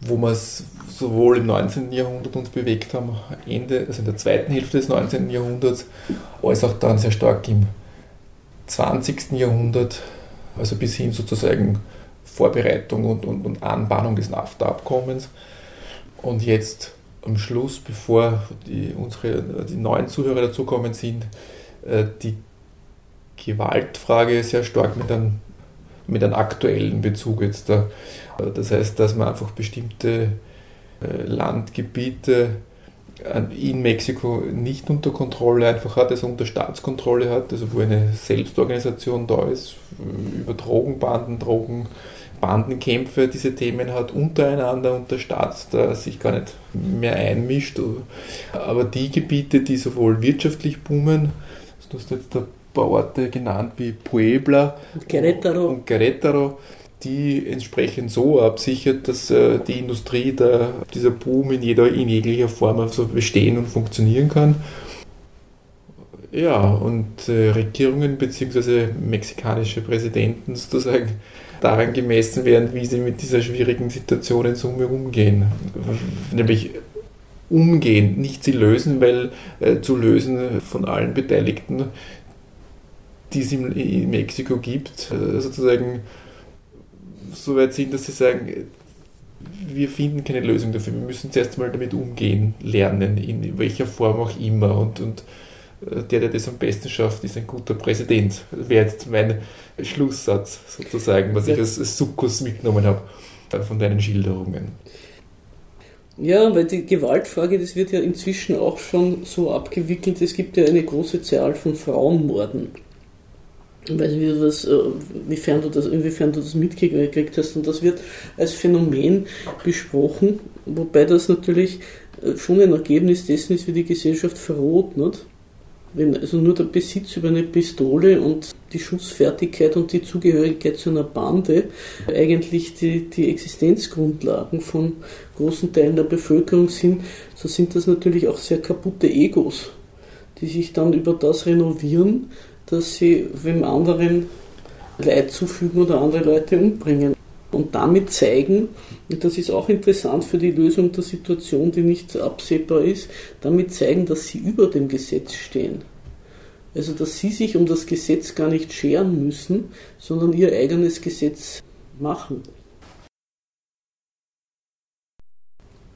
wo wir es sowohl im 19. Jahrhundert uns bewegt haben, Ende, also in der zweiten Hälfte des 19. Jahrhunderts, als auch dann sehr stark im 20. Jahrhundert, also bis hin sozusagen Vorbereitung und, und, und Anbahnung des NAFTA-Abkommens. Und jetzt am Schluss, bevor die, unsere, die neuen Zuhörer dazukommen sind, äh, die Gewaltfrage sehr stark mit einem mit einem aktuellen Bezug jetzt da. Das heißt, dass man einfach bestimmte äh, Landgebiete in Mexiko nicht unter Kontrolle einfach hat, also unter Staatskontrolle hat, also wo eine Selbstorganisation da ist, über Drogenbanden, Drogenbandenkämpfe diese Themen hat, untereinander und der Staat da sich gar nicht mehr einmischt. Aber die Gebiete, die sowohl wirtschaftlich boomen, du hast jetzt ein paar Orte genannt wie Puebla und Querétaro, und Querétaro die entsprechend so absichert, dass äh, die Industrie, der, dieser Boom in, jeder, in jeglicher Form so bestehen und funktionieren kann. Ja, und äh, Regierungen bzw. mexikanische Präsidenten sozusagen daran gemessen werden, wie sie mit dieser schwierigen Situation in Summe umgehen. Nämlich umgehen, nicht sie lösen, weil äh, zu lösen von allen Beteiligten, die es in, in Mexiko gibt, äh, sozusagen so weit sind, dass sie sagen, wir finden keine Lösung dafür. Wir müssen zuerst mal damit umgehen, lernen, in welcher Form auch immer. Und, und der, der das am besten schafft, ist ein guter Präsident. Das wäre jetzt mein Schlusssatz sozusagen, was ich als, als Sukkus mitgenommen habe äh, von deinen Schilderungen. Ja, weil die Gewaltfrage, das wird ja inzwischen auch schon so abgewickelt. Es gibt ja eine große Zahl von Frauenmorden ich weiß nicht, äh, inwiefern, du das, inwiefern du das mitgekriegt hast. Und das wird als Phänomen besprochen, wobei das natürlich äh, schon ein Ergebnis dessen ist, wie die Gesellschaft verroht. Wenn also nur der Besitz über eine Pistole und die Schussfertigkeit und die Zugehörigkeit zu einer Bande eigentlich die, die Existenzgrundlagen von großen Teilen der Bevölkerung sind, so sind das natürlich auch sehr kaputte Egos, die sich dann über das renovieren, dass sie wem anderen Leid zufügen oder andere Leute umbringen. Und damit zeigen, das ist auch interessant für die Lösung der Situation, die nicht absehbar ist, damit zeigen, dass sie über dem Gesetz stehen. Also dass sie sich um das Gesetz gar nicht scheren müssen, sondern ihr eigenes Gesetz machen.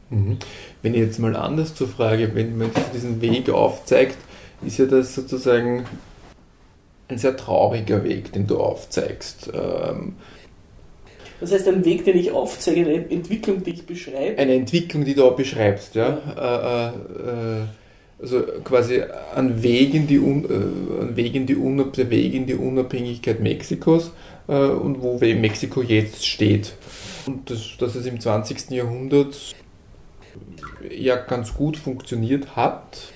Mhm. Wenn ich jetzt mal anders zur Frage, wenn man diesen Weg aufzeigt, ist ja das sozusagen ein sehr trauriger Weg, den du aufzeigst. Ähm, das heißt, ein Weg, den ich aufzeige, eine Entwicklung, die ich beschreibe. Eine Entwicklung, die du auch beschreibst, ja. ja. Äh, äh, also quasi an Wegen die, Un, äh, an Wegen die, Un, der Weg in die Unabhängigkeit Mexikos äh, und wo Mexiko jetzt steht. Und das, dass es im 20. Jahrhundert ja ganz gut funktioniert hat,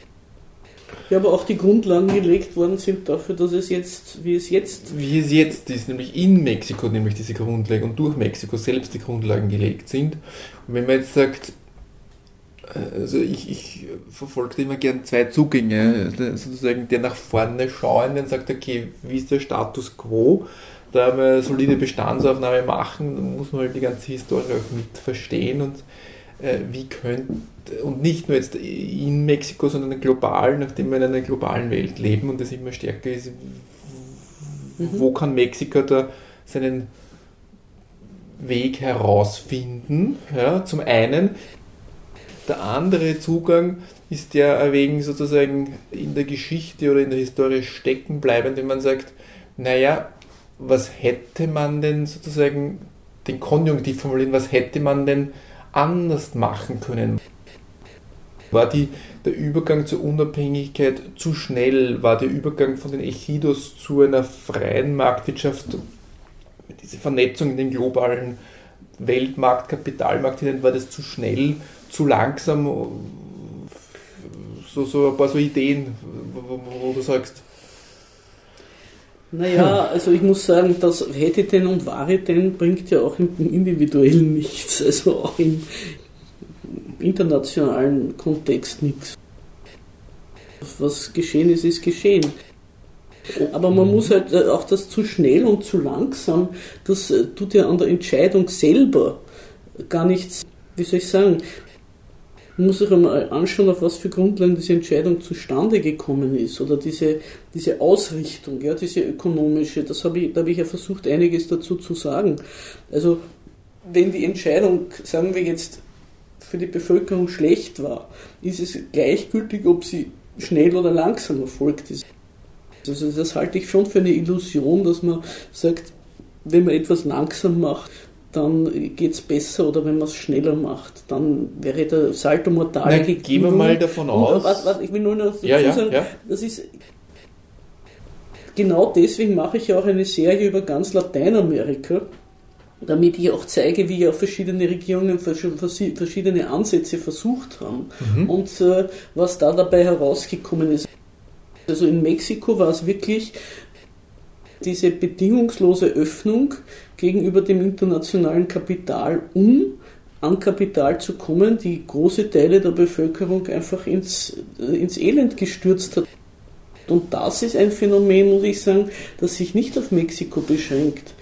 ja, aber auch die Grundlagen gelegt worden sind dafür, dass es jetzt, wie es jetzt. Wie es jetzt ist, nämlich in Mexiko, nämlich diese Grundlagen und durch Mexiko selbst die Grundlagen gelegt sind. Und wenn man jetzt sagt, äh, also ich, ich verfolge immer gern zwei Zugänge, sozusagen der nach vorne schauen, dann sagt, okay, wie ist der Status quo? Da wir solide Bestandsaufnahme machen, dann muss man halt die ganze Historie auch mit verstehen und wie könnte und nicht nur jetzt in Mexiko, sondern global, nachdem wir in einer globalen Welt leben und das immer stärker ist, mhm. wo kann Mexiko da seinen Weg herausfinden? Ja, zum einen. Der andere Zugang ist der wegen sozusagen in der Geschichte oder in der Historie stecken bleibend, wenn man sagt, naja, was hätte man denn sozusagen, den Konjunktiv formulieren, was hätte man denn anders machen können? War die, der Übergang zur Unabhängigkeit zu schnell? War der Übergang von den Echidos zu einer freien Marktwirtschaft, diese Vernetzung in den globalen Weltmarkt, Kapitalmarkt hinein, war das zu schnell, zu langsam? So, so ein paar so Ideen, wo, wo du sagst. Naja, also ich muss sagen, das hätte denn und denn bringt ja auch im Individuellen nichts. Also auch im, internationalen Kontext nichts. Was geschehen ist, ist geschehen. Aber man muss halt äh, auch das zu schnell und zu langsam, das äh, tut ja an der Entscheidung selber gar nichts, wie soll ich sagen, man muss sich einmal anschauen, auf was für Grundlagen diese Entscheidung zustande gekommen ist oder diese, diese Ausrichtung, ja, diese ökonomische, das habe ich, da habe ich ja versucht, einiges dazu zu sagen. Also, wenn die Entscheidung, sagen wir jetzt, für die Bevölkerung schlecht war, ist es gleichgültig, ob sie schnell oder langsam erfolgt ist. Also das halte ich schon für eine Illusion, dass man sagt, wenn man etwas langsam macht, dann geht es besser oder wenn man es schneller macht, dann wäre der Salto Mortale gegeben. Gehen wir mal davon aus. Was, was, ich will nur noch dazu ja, ja, sagen, ja. das ist genau deswegen mache ich ja auch eine Serie über ganz Lateinamerika, damit ich auch zeige, wie ja verschiedene Regierungen verschiedene Ansätze versucht haben Mhm. und äh, was da dabei herausgekommen ist. Also in Mexiko war es wirklich diese bedingungslose Öffnung gegenüber dem internationalen Kapital, um an Kapital zu kommen, die große Teile der Bevölkerung einfach ins, äh, ins Elend gestürzt hat. Und das ist ein Phänomen, muss ich sagen, das sich nicht auf Mexiko beschränkt.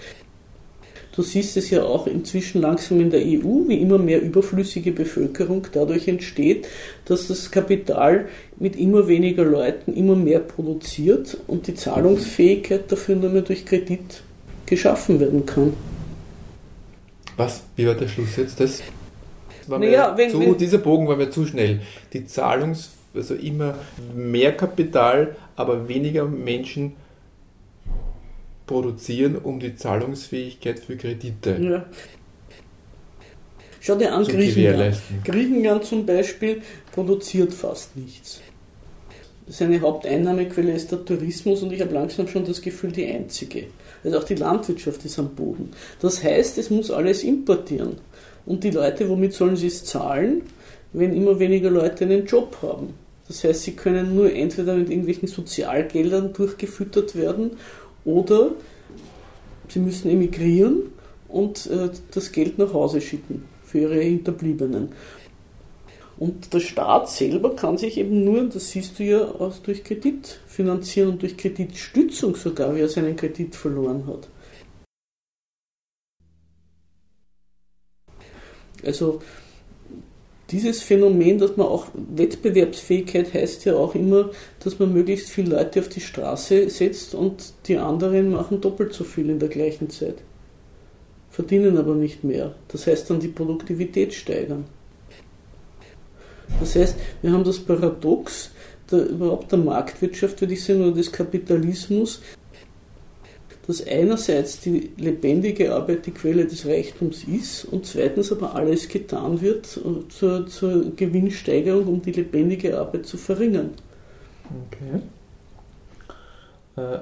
Du siehst es ja auch inzwischen langsam in der EU, wie immer mehr überflüssige Bevölkerung dadurch entsteht, dass das Kapital mit immer weniger Leuten immer mehr produziert und die Zahlungsfähigkeit dafür nur mehr durch Kredit geschaffen werden kann. Was? Wie war der Schluss jetzt? Das war Naja, mir wenn- zu, wenn- dieser Bogen war mir zu schnell. Die Zahlungs, also immer mehr Kapital, aber weniger Menschen produzieren, um die Zahlungsfähigkeit für Kredite Ja. Schau dir an zu Griechenland. Griechenland zum Beispiel produziert fast nichts. Seine Haupteinnahmequelle ist der Tourismus und ich habe langsam schon das Gefühl, die einzige. Also auch die Landwirtschaft ist am Boden. Das heißt, es muss alles importieren. Und die Leute, womit sollen sie es zahlen, wenn immer weniger Leute einen Job haben? Das heißt, sie können nur entweder mit irgendwelchen Sozialgeldern durchgefüttert werden oder sie müssen emigrieren und äh, das Geld nach Hause schicken für ihre Hinterbliebenen. Und der Staat selber kann sich eben nur, das siehst du ja, aus, durch Kredit finanzieren und durch Kreditstützung sogar, wie er seinen Kredit verloren hat. Also dieses Phänomen, dass man auch Wettbewerbsfähigkeit heißt ja auch immer, dass man möglichst viele Leute auf die Straße setzt und die anderen machen doppelt so viel in der gleichen Zeit. Verdienen aber nicht mehr. Das heißt dann die Produktivität steigern. Das heißt, wir haben das Paradox der, überhaupt der Marktwirtschaft, würde ich sagen, oder des Kapitalismus, dass einerseits die lebendige Arbeit die Quelle des Reichtums ist und zweitens aber alles getan wird zur, zur Gewinnsteigerung, um die lebendige Arbeit zu verringern. Okay. Äh,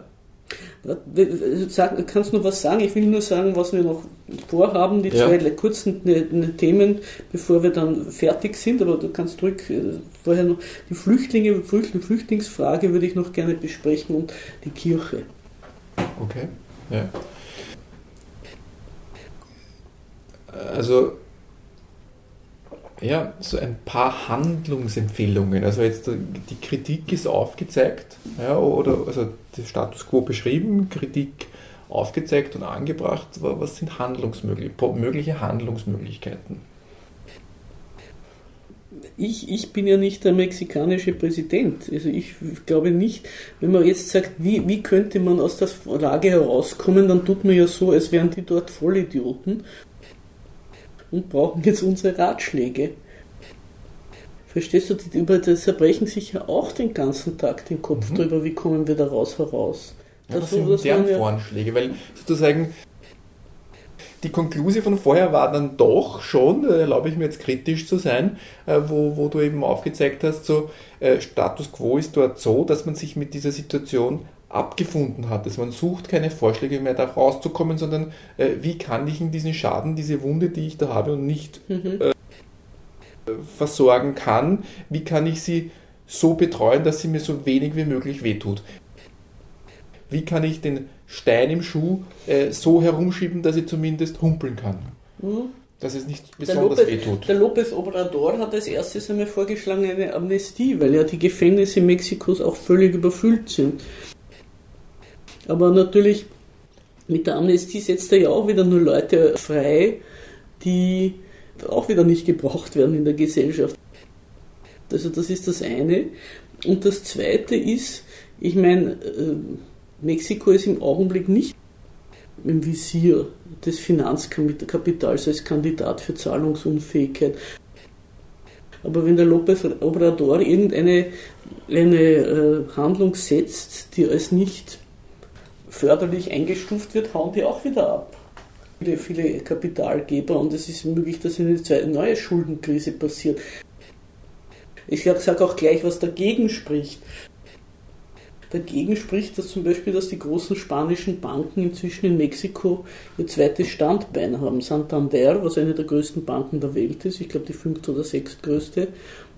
Sag, kannst du noch was sagen? Ich will nur sagen, was wir noch vorhaben, die Ja. zwei kurzen ne, ne Themen, bevor wir dann fertig sind, aber du kannst zurück, äh, vorher noch die Flüchtlinge, Flücht- Flüchtlingsfrage würde ich noch gerne besprechen und die Kirche. Okay, ja. Also, ja, so ein paar Handlungsempfehlungen. Also jetzt die Kritik ist aufgezeigt, ja, oder also der Status quo beschrieben, Kritik aufgezeigt und angebracht. Wa- Was sind Handlungsmöglich mögliche Handlungsmöglichkeiten? Ich, ich bin ja nicht der mexikanische Präsident. Also ich glaube nicht, wenn man jetzt sagt, wie, wie könnte man aus der Lage herauskommen, dann tut man ja so, als wären die dort Vollidioten und brauchen jetzt unsere Ratschläge. Verstehst du, die über das zerbrechen sich ja auch den ganzen Tag den Kopf Mhm. drüber, wie kommen wir da raus heraus. Ja, Dazu- sind das deren Vorschläge? Weil sozusagen die Konklusion von vorher war dann doch schon, da erlaube ich mir jetzt kritisch zu sein, äh, wo, wo du eben aufgezeigt hast, so äh, Status quo ist dort so, dass man sich mit dieser Situation abgefunden hat. Also man sucht keine Vorschläge mehr, da rauszukommen, sondern äh, wie kann ich in diesen Schaden, diese Wunde, die ich da habe und nicht Mhm. versorgen kann, wie kann ich sie so betreuen, dass sie mir so wenig wie möglich wehtut? Wie kann ich den Stein im Schuh äh, so herumschieben, dass ich zumindest humpeln kann? Mhm. Dass es nicht Der besonders Lopez, wehtut. der López Obrador hat als erstes einmal vorgeschlagen eine Amnestie, weil ja die Gefängnisse Mexikos auch völlig überfüllt sind. Aber natürlich, mit der Amnestie setzt er ja auch wieder nur Leute frei, die auch wieder nicht gebraucht werden in der Gesellschaft. Also das ist das eine. Und das zweite ist, ich meine, äh, Mexiko ist im Augenblick nicht im Visier des Finanzkapitals als Kandidat für Zahlungsunfähigkeit. Aber wenn der López Obrador irgendeine eine, äh, Handlung setzt, die als nicht förderlich eingestuft wird, hauen die auch wieder ab. Viele, viele Kapitalgeber und es ist möglich, dass eine neue Schuldenkrise passiert. Ich sage auch gleich, was dagegen spricht. Dagegen spricht dass zum Beispiel, dass die großen spanischen Banken inzwischen in Mexiko ihr zweites Standbein haben. Santander, was eine der größten Banken der Welt ist, ich glaube die fünfte oder sechstgrößte,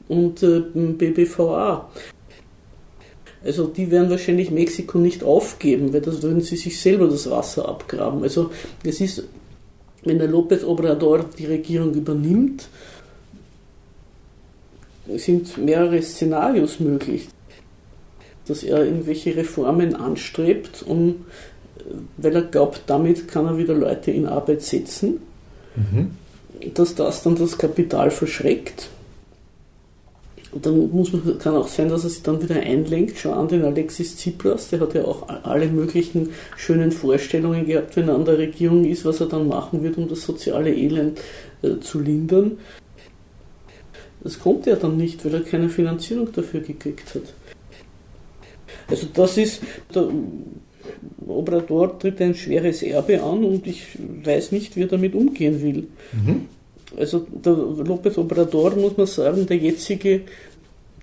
und äh, BBVA. Also die werden wahrscheinlich Mexiko nicht aufgeben, weil das würden sie sich selber das Wasser abgraben. Also es ist, wenn der López Obrador die Regierung übernimmt, sind mehrere Szenarios möglich dass er irgendwelche Reformen anstrebt, um, weil er glaubt, damit kann er wieder Leute in Arbeit setzen, mhm. dass das dann das Kapital verschreckt. Dann muss man, kann auch sein, dass er sich dann wieder einlenkt. Schau an den Alexis Tsipras, der hat ja auch alle möglichen schönen Vorstellungen gehabt, wenn er an der Regierung ist, was er dann machen wird, um das soziale Elend äh, zu lindern. Das konnte er dann nicht, weil er keine Finanzierung dafür gekriegt hat. Also das ist, der Obrador tritt ein schweres Erbe an und ich weiß nicht, wie er damit umgehen will. Mhm. Also der López Obrador, muss man sagen, der jetzige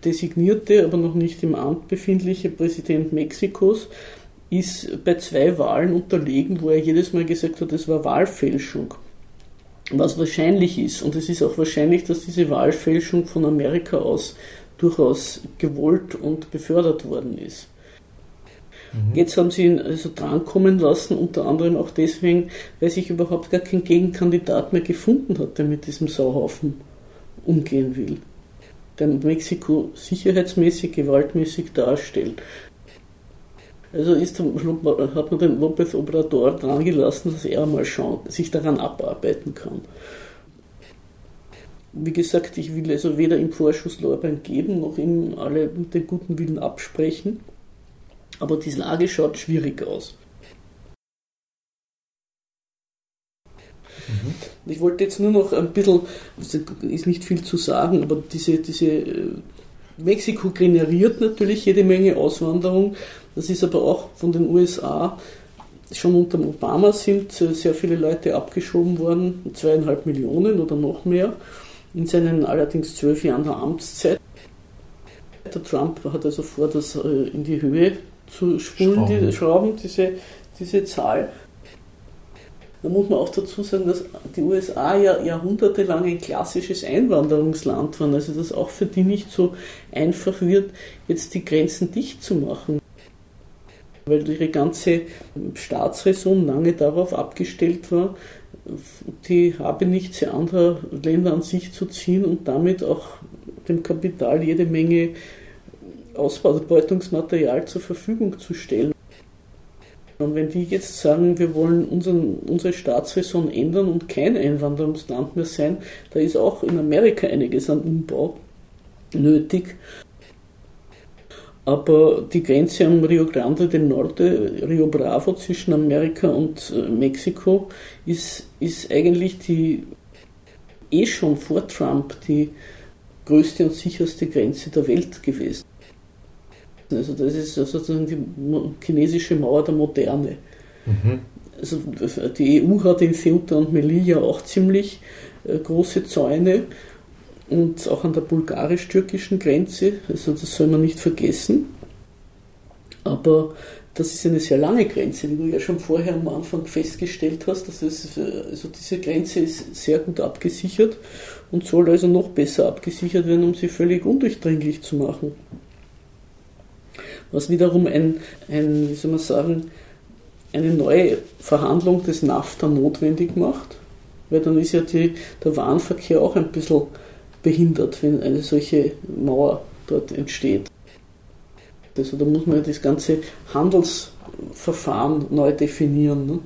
designierte, aber noch nicht im Amt befindliche Präsident Mexikos, ist bei zwei Wahlen unterlegen, wo er jedes Mal gesagt hat, es war Wahlfälschung. Was wahrscheinlich ist, und es ist auch wahrscheinlich, dass diese Wahlfälschung von Amerika aus durchaus gewollt und befördert worden ist. Mhm. Jetzt haben sie ihn also drankommen lassen, unter anderem auch deswegen, weil sich überhaupt gar kein Gegenkandidat mehr gefunden hat, der mit diesem Sauhaufen umgehen will. Der Mexiko sicherheitsmäßig, gewaltmäßig darstellt. Also ist, hat man den López Obrador dran gelassen, dass er mal schauen, sich daran abarbeiten kann. Wie gesagt, ich will also weder im Vorschuss Lorbein geben, noch ihm alle den guten Willen absprechen aber die Lage schaut schwierig aus. Mhm. Ich wollte jetzt nur noch ein bisschen, ist nicht viel zu sagen, aber diese, diese äh, Mexiko generiert natürlich jede Menge Auswanderung. Das ist aber auch von den USA schon unter Obama sind äh, sehr viele Leute abgeschoben worden, zweieinhalb Millionen oder noch mehr, in seinen allerdings zwölf Jahren der Amtszeit. Der Trump hat also vor, das äh, in die Höhe zu spulen, Schrauben, die, Schrauben diese, diese Zahl. Da muss man auch dazu sagen, dass die USA ja jahrhundertelang ein klassisches Einwanderungsland waren, also dass auch für die nicht so einfach wird, jetzt die Grenzen dicht zu machen. Weil ihre ganze Staatsräson lange darauf abgestellt war, die habe nichts anderer Länder an sich zu ziehen und damit auch dem Kapital jede Menge Ausbeutungsmaterial zur Verfügung zu stellen. Und wenn die jetzt sagen, wir wollen unseren, unsere Staatsräson ändern und kein Einwanderungsland mehr sein, da ist auch in Amerika einiges an Umbau nötig. Aber die Grenze am Rio Grande del Norte, Rio Bravo zwischen Amerika und äh, Mexiko, ist, ist eigentlich die eh schon vor Trump die größte und sicherste Grenze der Welt gewesen. Also das ist sozusagen die chinesische Mauer der Moderne. Mhm. Also die EU hat in Ceuta und Melilla auch ziemlich äh, große Zäune und auch an der bulgarisch-türkischen Grenze, also das soll man nicht vergessen. Aber das ist eine sehr lange Grenze, wie du ja schon vorher am Anfang festgestellt hast. Dass es, also diese Grenze ist sehr gut abgesichert und soll also noch besser abgesichert werden, um sie völlig undurchdringlich zu machen was wiederum ein, ein wie soll man sagen, eine neue Verhandlung des NAFTA notwendig macht, weil dann ist ja die, der Warenverkehr auch ein bisschen behindert, wenn eine solche Mauer dort entsteht. Also da muss man ja das ganze Handelsverfahren neu definieren. Ne?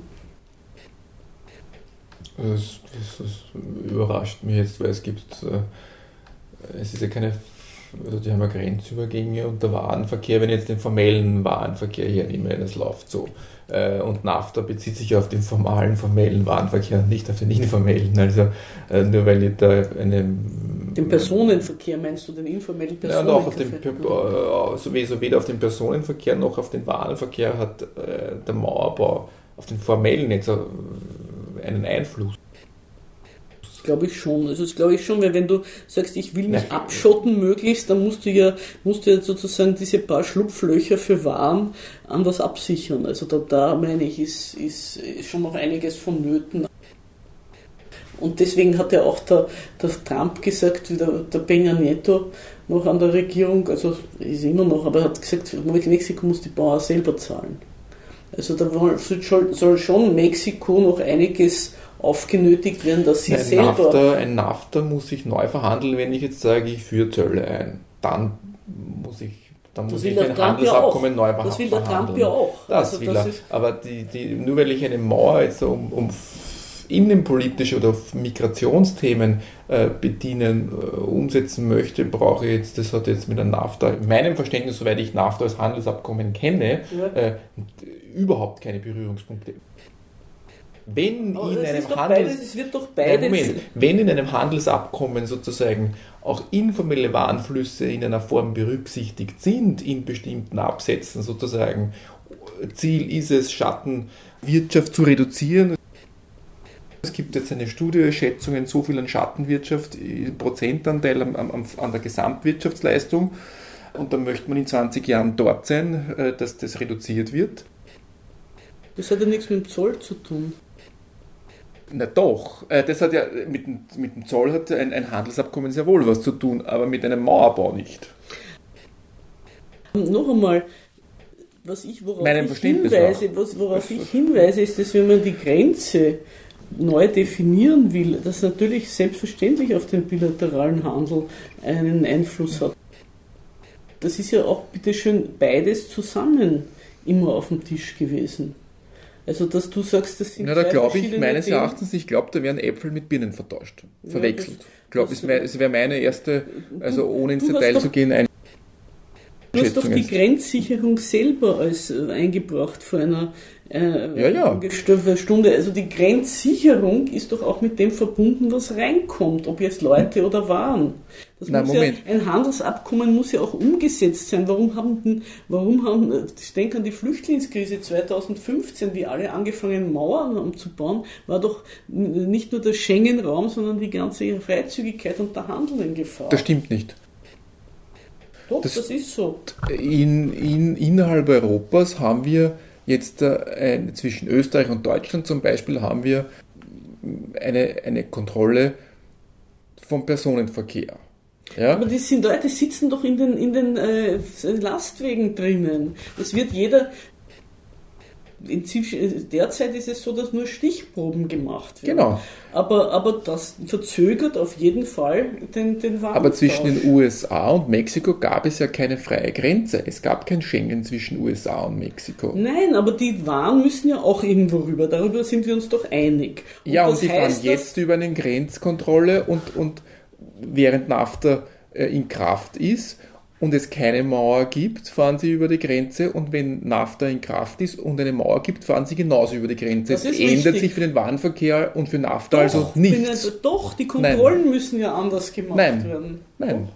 Das, das, das, überrascht mich jetzt, weil es gibt, äh, es ist ja keine also die haben ja Grenzübergänge und der Warenverkehr, wenn ich jetzt den formellen Warenverkehr hernehme, das läuft so. Äh, und NAFTA bezieht sich auf den formalen, formellen Warenverkehr und nicht auf den informellen. Also äh, nur weil ich da eine Den Personenverkehr meinst du, den informellen Ja, Personenverkehr? noch auf den, äh, so wie so weder auf den Personenverkehr noch auf den Warenverkehr hat der Mauerbau auf den formellen so einen Einfluss. Glaube ich schon. Also das glaube ich schon, weil wenn du sagst, ich will mich Ja. abschotten möglichst, dann musst du ja, musst du ja sozusagen diese paar Schlupflöcher für Waren anders absichern. Also da, da meine ich, ist, ist schon noch einiges vonnöten. Und deswegen hat ja auch der, der Trump gesagt, wie der, der Peña Nieto noch an der Regierung, also ist immer noch, aber er hat gesagt, Mexiko muss die Bauern selber zahlen. Also da soll schon Mexiko noch einiges aufgenötigt werden, dass sie Ein selber. NAFTA, ein NAFTA muss sich neu verhandeln, wenn ich jetzt sage, ich führe Zölle ein. Dann muss ich, dann Das muss will ich der ein ja Handelsabkommen auch. neu Das will der Trump verhandeln. ja auch. Das Also will das er. Aber die, die, nur weil ich eine Mauer jetzt um, um innenpolitische oder Migrationsthemen äh, bedienen, äh, umsetzen möchte, brauche ich jetzt, das hat jetzt mit einem NAFTA, in meinem Verständnis, soweit ich NAFTA als Handelsabkommen kenne, Ja. äh, überhaupt keine Berührungspunkte. Wenn Aber in einem Handels... beides. Moment. Wenn in einem Handelsabkommen sozusagen auch informelle Warenflüsse in einer Form berücksichtigt sind, in bestimmten Absätzen sozusagen, Ziel ist es, Schattenwirtschaft zu reduzieren. Es gibt jetzt eine Studie, Schätzungen, so viel an Schattenwirtschaft, äh, Prozentanteil am, am, an der Gesamtwirtschaftsleistung. Und dann möchte man in 20 Jahren dort sein, äh, dass das reduziert wird. Das hat ja nichts mit dem Zoll zu tun. Na doch, äh, das hat ja mit, dem- mit dem Zoll hat ein, ein Handelsabkommen sehr wohl was zu tun, aber mit einem Mauerbau nicht. Noch einmal, was ich, worauf Meinem ich hinweise, was, worauf ich hinweise, ist, dass wenn man die Grenze neu definieren will, das natürlich selbstverständlich auf den bilateralen Handel einen Einfluss hat. Das ist ja auch bitteschön beides zusammen immer auf dem Tisch gewesen. Also, dass du sagst, das sind Ja, da glaube ich meines Themen. Erachtens, ich glaube, da werden Äpfel mit Birnen vertauscht, verwechselt. das- Ich glaube, das- es wäre meine erste, also ohne ins Detail doch- zu gehen, eine Du hast doch die. Grenzsicherung selber als äh, eingebracht vor einer äh, Ja, ja. ungestö- Stunde. Also die Grenzsicherung ist doch auch mit dem verbunden, was reinkommt, ob jetzt Leute oder Waren. Das Na, muss Moment. Ja, ein Handelsabkommen muss ja auch umgesetzt sein. Warum haben, denn- warum haben, ich denke an die Flüchtlingskrise 2015, wie alle angefangen Mauern umzubauen, war doch nicht nur der Schengen-Raum, sondern die ganze Freizügigkeit und der Handel in Gefahr. Das stimmt nicht. doch, das- das ist so. In, in, innerhalb Europas haben wir jetzt äh, zwischen Österreich und Deutschland zum Beispiel haben wir eine, eine Kontrolle vom Personenverkehr. Ja? Aber die sind Leute sitzen doch in den, in den äh, Lastwegen drinnen. Es wird jeder. Inzwischen, derzeit ist es so, dass nur Stichproben gemacht werden. Genau. Aber, aber das verzögert auf jeden Fall den, den Warentausch. Aber zwischen den USA und Mexiko gab es ja keine freie Grenze. Es gab kein Schengen zwischen USA und Mexiko. Nein, aber die Waren müssen ja auch irgendwo rüber. Darüber sind wir uns doch einig. ja, und das die fahren heißt, jetzt über eine Grenzkontrolle und, und während NAFTA äh, in Kraft ist und es keine Mauer gibt, fahren sie über die Grenze und wenn NAFTA in Kraft ist und eine Mauer gibt, fahren sie genauso über die Grenze. Das es ändert richtig. sich für den Warenverkehr und für NAFTA Doch, also bin nichts. ja- doch, die Kontrollen müssen ja anders gemacht Nein. werden. Nein.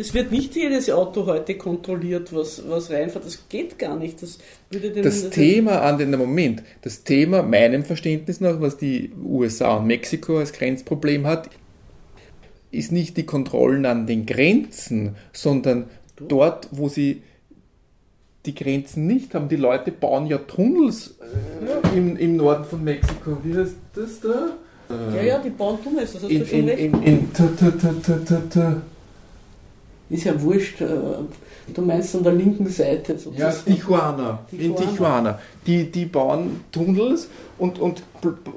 Es wird nicht jedes Auto heute kontrolliert, was, was reinfährt. Das geht gar nicht. Das würde den, Das Thema an den Moment, das Thema meinem Verständnis nach, was die USA und Mexiko als Grenzproblem hat, ist nicht die Kontrollen an den Grenzen, sondern dort, wo sie die Grenzen nicht haben. Die Leute bauen ja Tunnels äh, im, im Norden von Mexiko. Wie heißt das da? Ja, ja, die bauen Tunnels, das hast In, du schon in, recht. in, in. Ist ja wurscht. äh, Du meinst an der linken Seite Ja, sozusagen. Tijuana. In Tijuana. Die, die bauen Tunnels und, und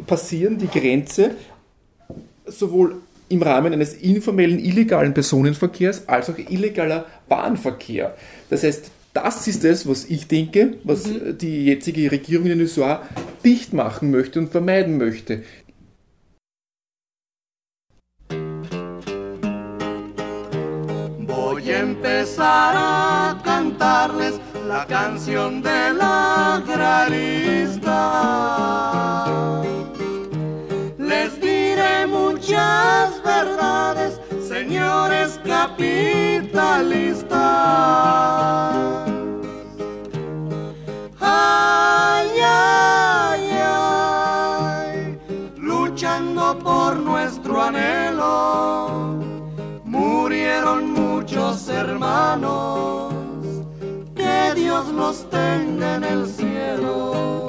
passieren die Grenze sowohl im Rahmen eines informellen, illegalen Personenverkehrs als auch illegaler Bahnverkehr. Das heißt, das ist es, was ich denke, was Mhm. die jetzige Regierung in den USA dicht machen möchte und vermeiden möchte. Empezar a cantarles la canción de la granista. Les diré muchas verdades capitalista. Ay, ay, ay, luchando por nuestro anhelo, muchos hermanos, que Dios los tenga en el cielo.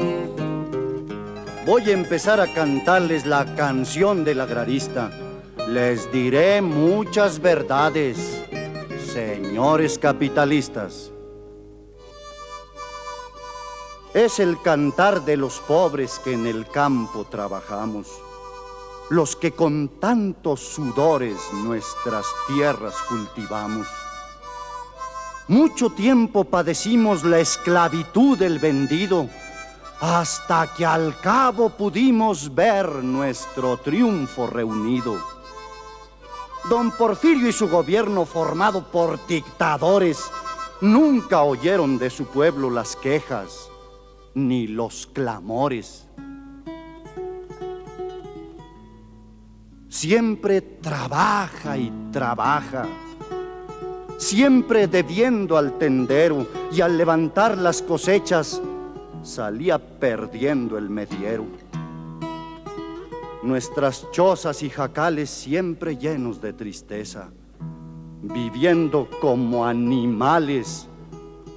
Voy a empezar a cantarles la canción del agrarista. Les diré muchas verdades, señores capitalistas. Es el cantar de los pobres que en el campo trabajamos, los que con tantos sudores nuestras tierras cultivamos. Mucho tiempo padecimos la esclavitud del vendido, hasta que al cabo pudimos ver nuestro triunfo reunido. Don Porfirio y su gobierno formado por dictadores nunca oyeron de su pueblo las quejas ni los clamores. Siempre trabaja y trabaja, siempre debiendo al tendero y al levantar las cosechas salía perdiendo el mediero. Nuestras chozas y jacales siempre llenos de tristeza, viviendo como animales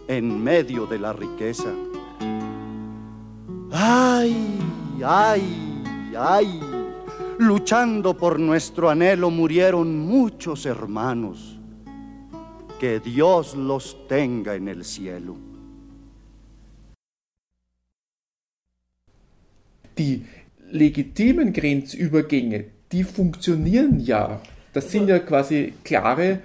en medio de la riqueza. Ay, ay, ay, luchando por nuestro anhelo murieron muchos hermanos. Que Dios los tenga en el cielo. Die legitimen Grenzübergänge, die funktionieren ja. Das sind ja quasi klare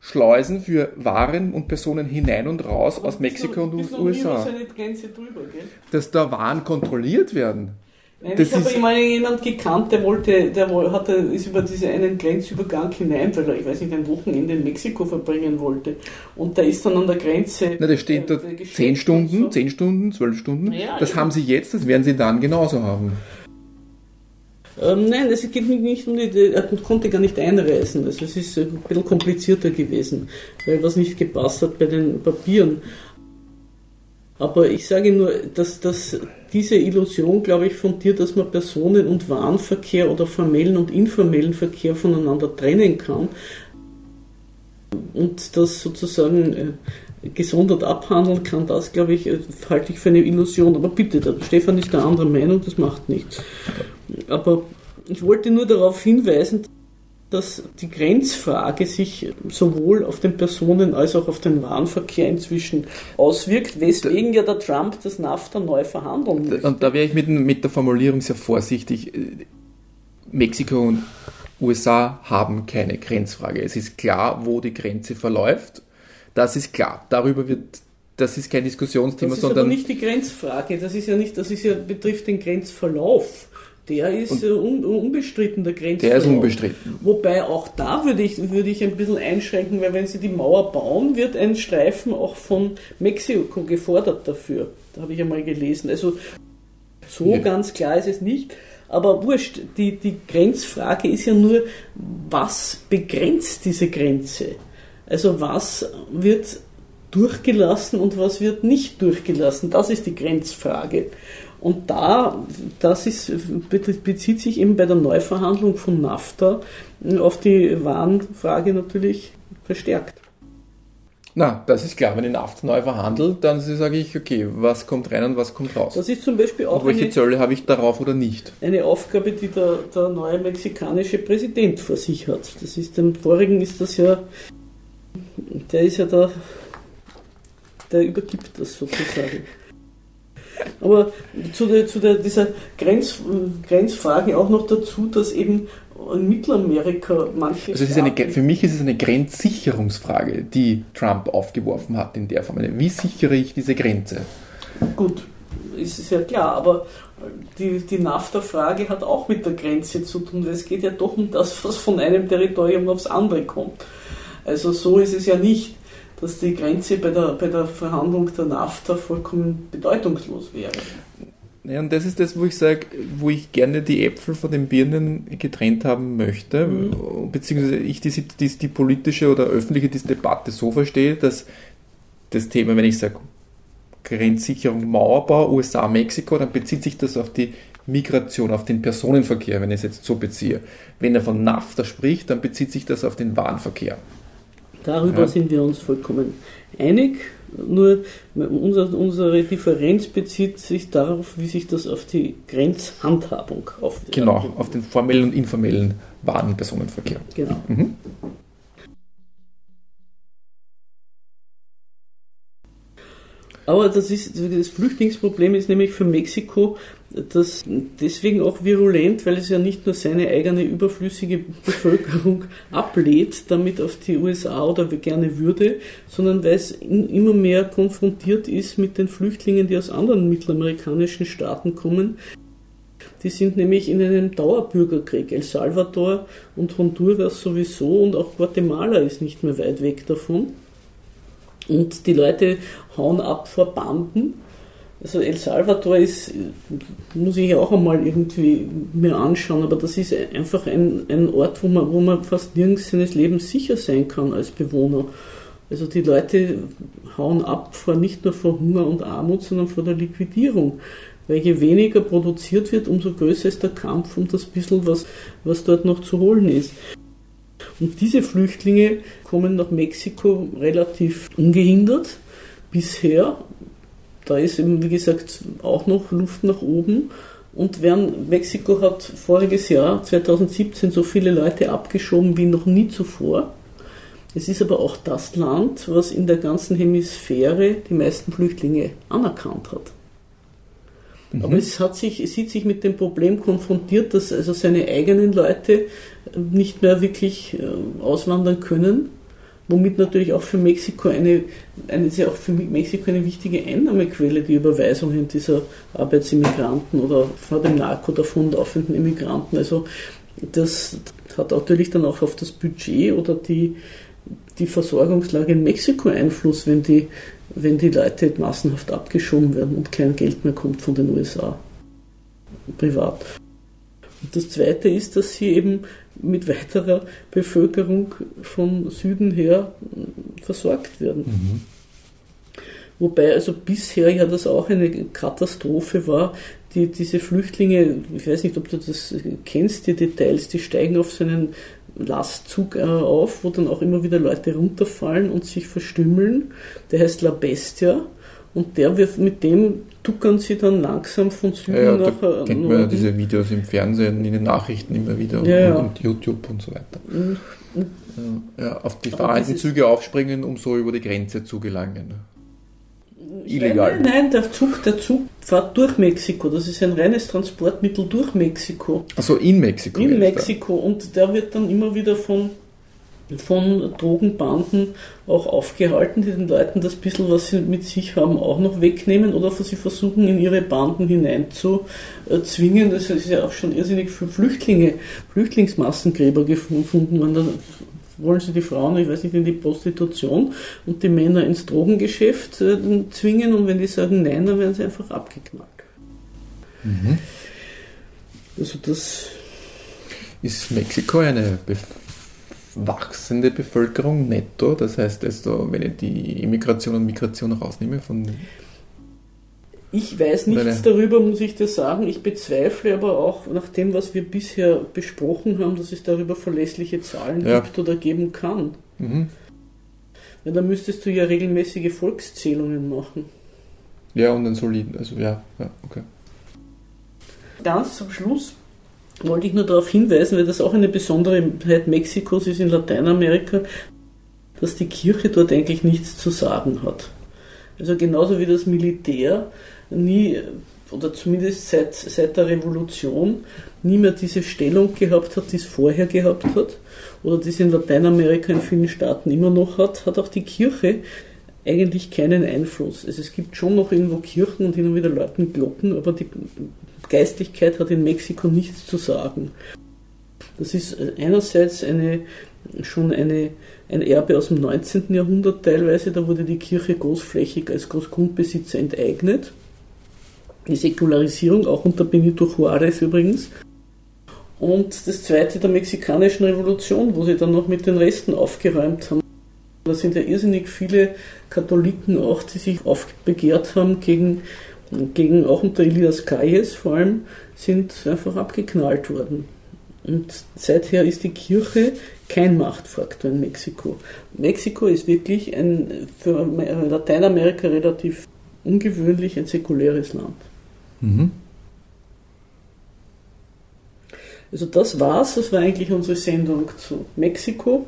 Schleusen für Waren und Personen hinein und raus aus Mexiko und USA. Grenze drüber, gell? Dass da Waren kontrolliert werden. Nein, Das ich habe immer jemand gekannt, der wollte, der hatte, ist über diesen einen Grenzübergang hinein, weil er, ich weiß nicht, ein Wochenende in Mexiko verbringen wollte. Und der ist dann an der Grenze. Na, da steht äh, da geschickt 10 und Stunden, so. 10 Stunden, 12 Stunden. Ja, das eben. haben sie jetzt, das werden sie dann genauso haben. Ähm, nein, es geht nicht- nicht um die, er konnte gar nicht einreisen. Also es ist ein bisschen komplizierter gewesen, weil was nicht gepasst hat bei den Papieren. Aber ich sage nur, dass, dass diese Illusion, glaube ich, fundiert, dass man Personen- und Warenverkehr oder formellen und informellen Verkehr voneinander trennen kann und das sozusagen äh, gesondert abhandeln kann, das, glaube ich, äh, halte ich für eine Illusion. Aber bitte, der Stefan ist der anderer Meinung, das macht nichts. Aber ich wollte nur darauf hinweisen, dass die Grenzfrage sich sowohl auf den Personen- als auch auf den Warenverkehr inzwischen auswirkt, weswegen ja der Trump das NAFTA neu verhandeln möchte. Und da wäre ich mit, mit der Formulierung sehr vorsichtig. Mexiko und USA haben keine Grenzfrage. Es ist klar, wo die Grenze verläuft. Das ist klar. Darüber wird, das ist kein Diskussionsthema, Das ist aber sondern nicht die Grenzfrage, das ist ja nicht, das ist ja, betrifft den Grenzverlauf. Der ist un, unbestritten, der Grenzverlauf. der ist unbestritten. Wobei auch da würde ich, würde ich ein bisschen einschränken, weil wenn sie die Mauer bauen, wird ein Streifen auch von Mexiko gefordert dafür. Da habe ich einmal gelesen. Also so Ja. ganz klar ist es nicht. Aber wurscht, die, die Grenzfrage ist ja nur, was begrenzt diese Grenze? Also was wird durchgelassen und was wird nicht durchgelassen? Das ist die Grenzfrage. Und da, das ist, bezieht sich eben bei der Neuverhandlung von NAFTA auf die Warenfrage natürlich verstärkt. Na, das ist klar. Wenn ich NAFTA neu verhandelt, dann sage ich, okay, was kommt rein und was kommt raus. Das ist zum Beispiel auch Und welche eine, Zölle habe ich darauf oder nicht? eine Aufgabe, die der, der neue mexikanische Präsident vor sich hat. Das ist dem vorigen ist das ja, der ist ja da, der übergibt das sozusagen. Aber zu, der, zu der, dieser Grenz, Grenzfrage auch noch dazu, dass eben in Mittelamerika manche. Also es ist eine, für mich ist es eine Grenzsicherungsfrage, die Trump aufgeworfen hat in der Form. Wie sichere ich diese Grenze? Gut, ist ja klar, aber die, die NAFTA-Frage hat auch mit der Grenze zu tun, es geht ja doch um das, was von einem Territorium aufs andere kommt. Also so ist es ja nicht, dass die Grenze bei der, bei der Verhandlung der NAFTA vollkommen bedeutungslos wäre. Ja, und das ist das, wo ich sage, wo ich gerne die Äpfel von den Birnen getrennt haben möchte, Mhm. beziehungsweise ich die, die, die politische oder öffentliche Debatte so verstehe, dass das Thema, wenn ich sage Grenzsicherung, Mauerbau, USA, Mexiko, dann bezieht sich das auf die Migration, auf den Personenverkehr, wenn ich es jetzt so beziehe. Wenn er von NAFTA spricht, dann bezieht sich das auf den Warenverkehr. Darüber Ja. sind wir uns vollkommen einig. Nur unser, unsere Differenz bezieht sich darauf, wie sich das auf die Grenzhandhabung aufwirkt. Genau, auf den formellen und informellen Waren- und Personenverkehr. Genau. Mhm. Aber das, ist, das Flüchtlingsproblem ist nämlich für Mexiko das deswegen auch virulent, weil es ja nicht nur seine eigene überflüssige Bevölkerung ablädt, damit auf die USA oder gerne würde, sondern weil es immer mehr konfrontiert ist mit den Flüchtlingen, die aus anderen mittelamerikanischen Staaten kommen. Die sind nämlich in einem Dauerbürgerkrieg. El Salvador und Honduras sowieso und auch Guatemala ist nicht mehr weit weg davon. Und die Leute hauen ab vor Banden. Also El Salvador ist, muss ich auch einmal irgendwie mir anschauen, aber das ist einfach ein, ein Ort, wo man, wo man fast nirgends seines Lebens sicher sein kann als Bewohner. Also die Leute hauen ab vor nicht nur vor Hunger und Armut, sondern vor der Liquidierung. Weil je weniger produziert wird, umso größer ist der Kampf um das bisschen, was, was dort noch zu holen ist. Und diese Flüchtlinge kommen nach Mexiko relativ ungehindert bisher. Da ist eben, wie gesagt, auch noch Luft nach oben. Und während Mexiko hat voriges Jahr, 2017, so viele Leute abgeschoben wie noch nie zuvor. Es ist aber auch das Land, was in der ganzen Hemisphäre die meisten Flüchtlinge anerkannt hat. Aber es, hat sich, sieht sich mit dem Problem konfrontiert, dass also seine eigenen Leute nicht mehr wirklich äh, auswandern können, womit natürlich auch für Mexiko eine, eine ist auch für Mexiko eine wichtige Einnahmequelle, die Überweisungen dieser Arbeitsimmigranten oder vor dem Narko davonlaufenden Immigranten. Also das hat natürlich dann auch auf das Budget oder die, die Versorgungslage in Mexiko Einfluss, wenn die, wenn die Leute massenhaft abgeschoben werden und kein Geld mehr kommt von den USA privat. Und das Zweite ist, dass sie eben mit weiterer Bevölkerung von Süden her versorgt werden. Mhm. Wobei also bisher ja das auch eine Katastrophe war, die, diese Flüchtlinge, ich weiß nicht, ob du das kennst, die Details, die steigen auf so einen Lastzug äh, auf, wo dann auch immer wieder Leute runterfallen und sich verstümmeln. Der heißt La Bestia und der wird mit dem tuckern sie dann langsam von Süden Ja, ja, nach da äh, kennt man ja diese Videos im Fernsehen, in den Nachrichten immer wieder Ja, und, und YouTube und so weiter. Mhm. Ja, auf die dieses- Züge aufspringen, um so über die Grenze zu gelangen. Illegal. Nein, nein, der Zug, der Zug fährt durch Mexiko. Das ist ein reines Transportmittel durch Mexiko. Also in Mexiko. In Mexiko. Und der wird dann immer wieder von, von Drogenbanden auch aufgehalten, die den Leuten das bisschen, was sie mit sich haben, auch noch wegnehmen oder sie versuchen, in ihre Banden hineinzuzwingen. Das ist ja auch schon irrsinnig für Flüchtlinge, Flüchtlingsmassengräber gefunden. Da wollen sie die Frauen, ich weiß nicht, in die Prostitution und die Männer ins Drogengeschäft äh, zwingen und wenn die sagen nein, dann werden sie einfach abgeknallt. Mhm. Also das Ist Mexiko eine bef- wachsende Bevölkerung netto? Das heißt, also, wenn ich die Immigration und Migration rausnehme von Ich weiß nichts darüber, muss ich dir sagen. Ich bezweifle aber auch nach dem, was wir bisher besprochen haben, dass es darüber verlässliche Zahlen Ja. gibt oder geben kann. mhm. Ja, dann müsstest du ja regelmäßige Volkszählungen machen. ja und einen soliden, also ja, ja, okay. Ganz zum Schluss wollte ich nur darauf hinweisen, weil das auch eine Besonderheit Mexikos ist in Lateinamerika, dass die Kirche dort eigentlich nichts zu sagen hat. Also genauso wie das Militär nie, oder zumindest seit, seit der Revolution, nie mehr diese Stellung gehabt hat, die es vorher gehabt hat, oder die es in Lateinamerika in vielen Staaten immer noch hat, hat auch die Kirche eigentlich keinen Einfluss. Also es gibt schon noch irgendwo Kirchen und hin und wieder läuten Glocken, aber die Geistlichkeit hat in Mexiko nichts zu sagen. Das ist einerseits eine, schon eine, ein Erbe aus dem 19. Jahrhundert teilweise, da wurde die Kirche großflächig als Großgrundbesitzer enteignet. Die Säkularisierung, auch unter Benito Juárez übrigens. Und das zweite der mexikanischen Revolution, wo sie dann noch mit den Resten aufgeräumt haben. Da sind ja irrsinnig viele Katholiken auch, die sich aufbegehrt haben gegen, gegen auch unter Elias Calles vor allem, sind einfach abgeknallt worden. Und seither ist die Kirche kein Machtfaktor in Mexiko. Mexiko ist wirklich ein für Lateinamerika relativ ungewöhnlich ein säkuläres Land. Mhm. Also das war's, das war eigentlich unsere Sendung zu Mexiko.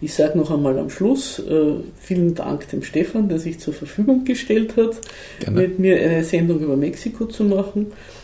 Ich sage noch einmal am Schluss, äh, vielen Dank dem Stefan, der sich zur Verfügung gestellt hat, Gerne. mit mir eine Sendung über Mexiko zu machen.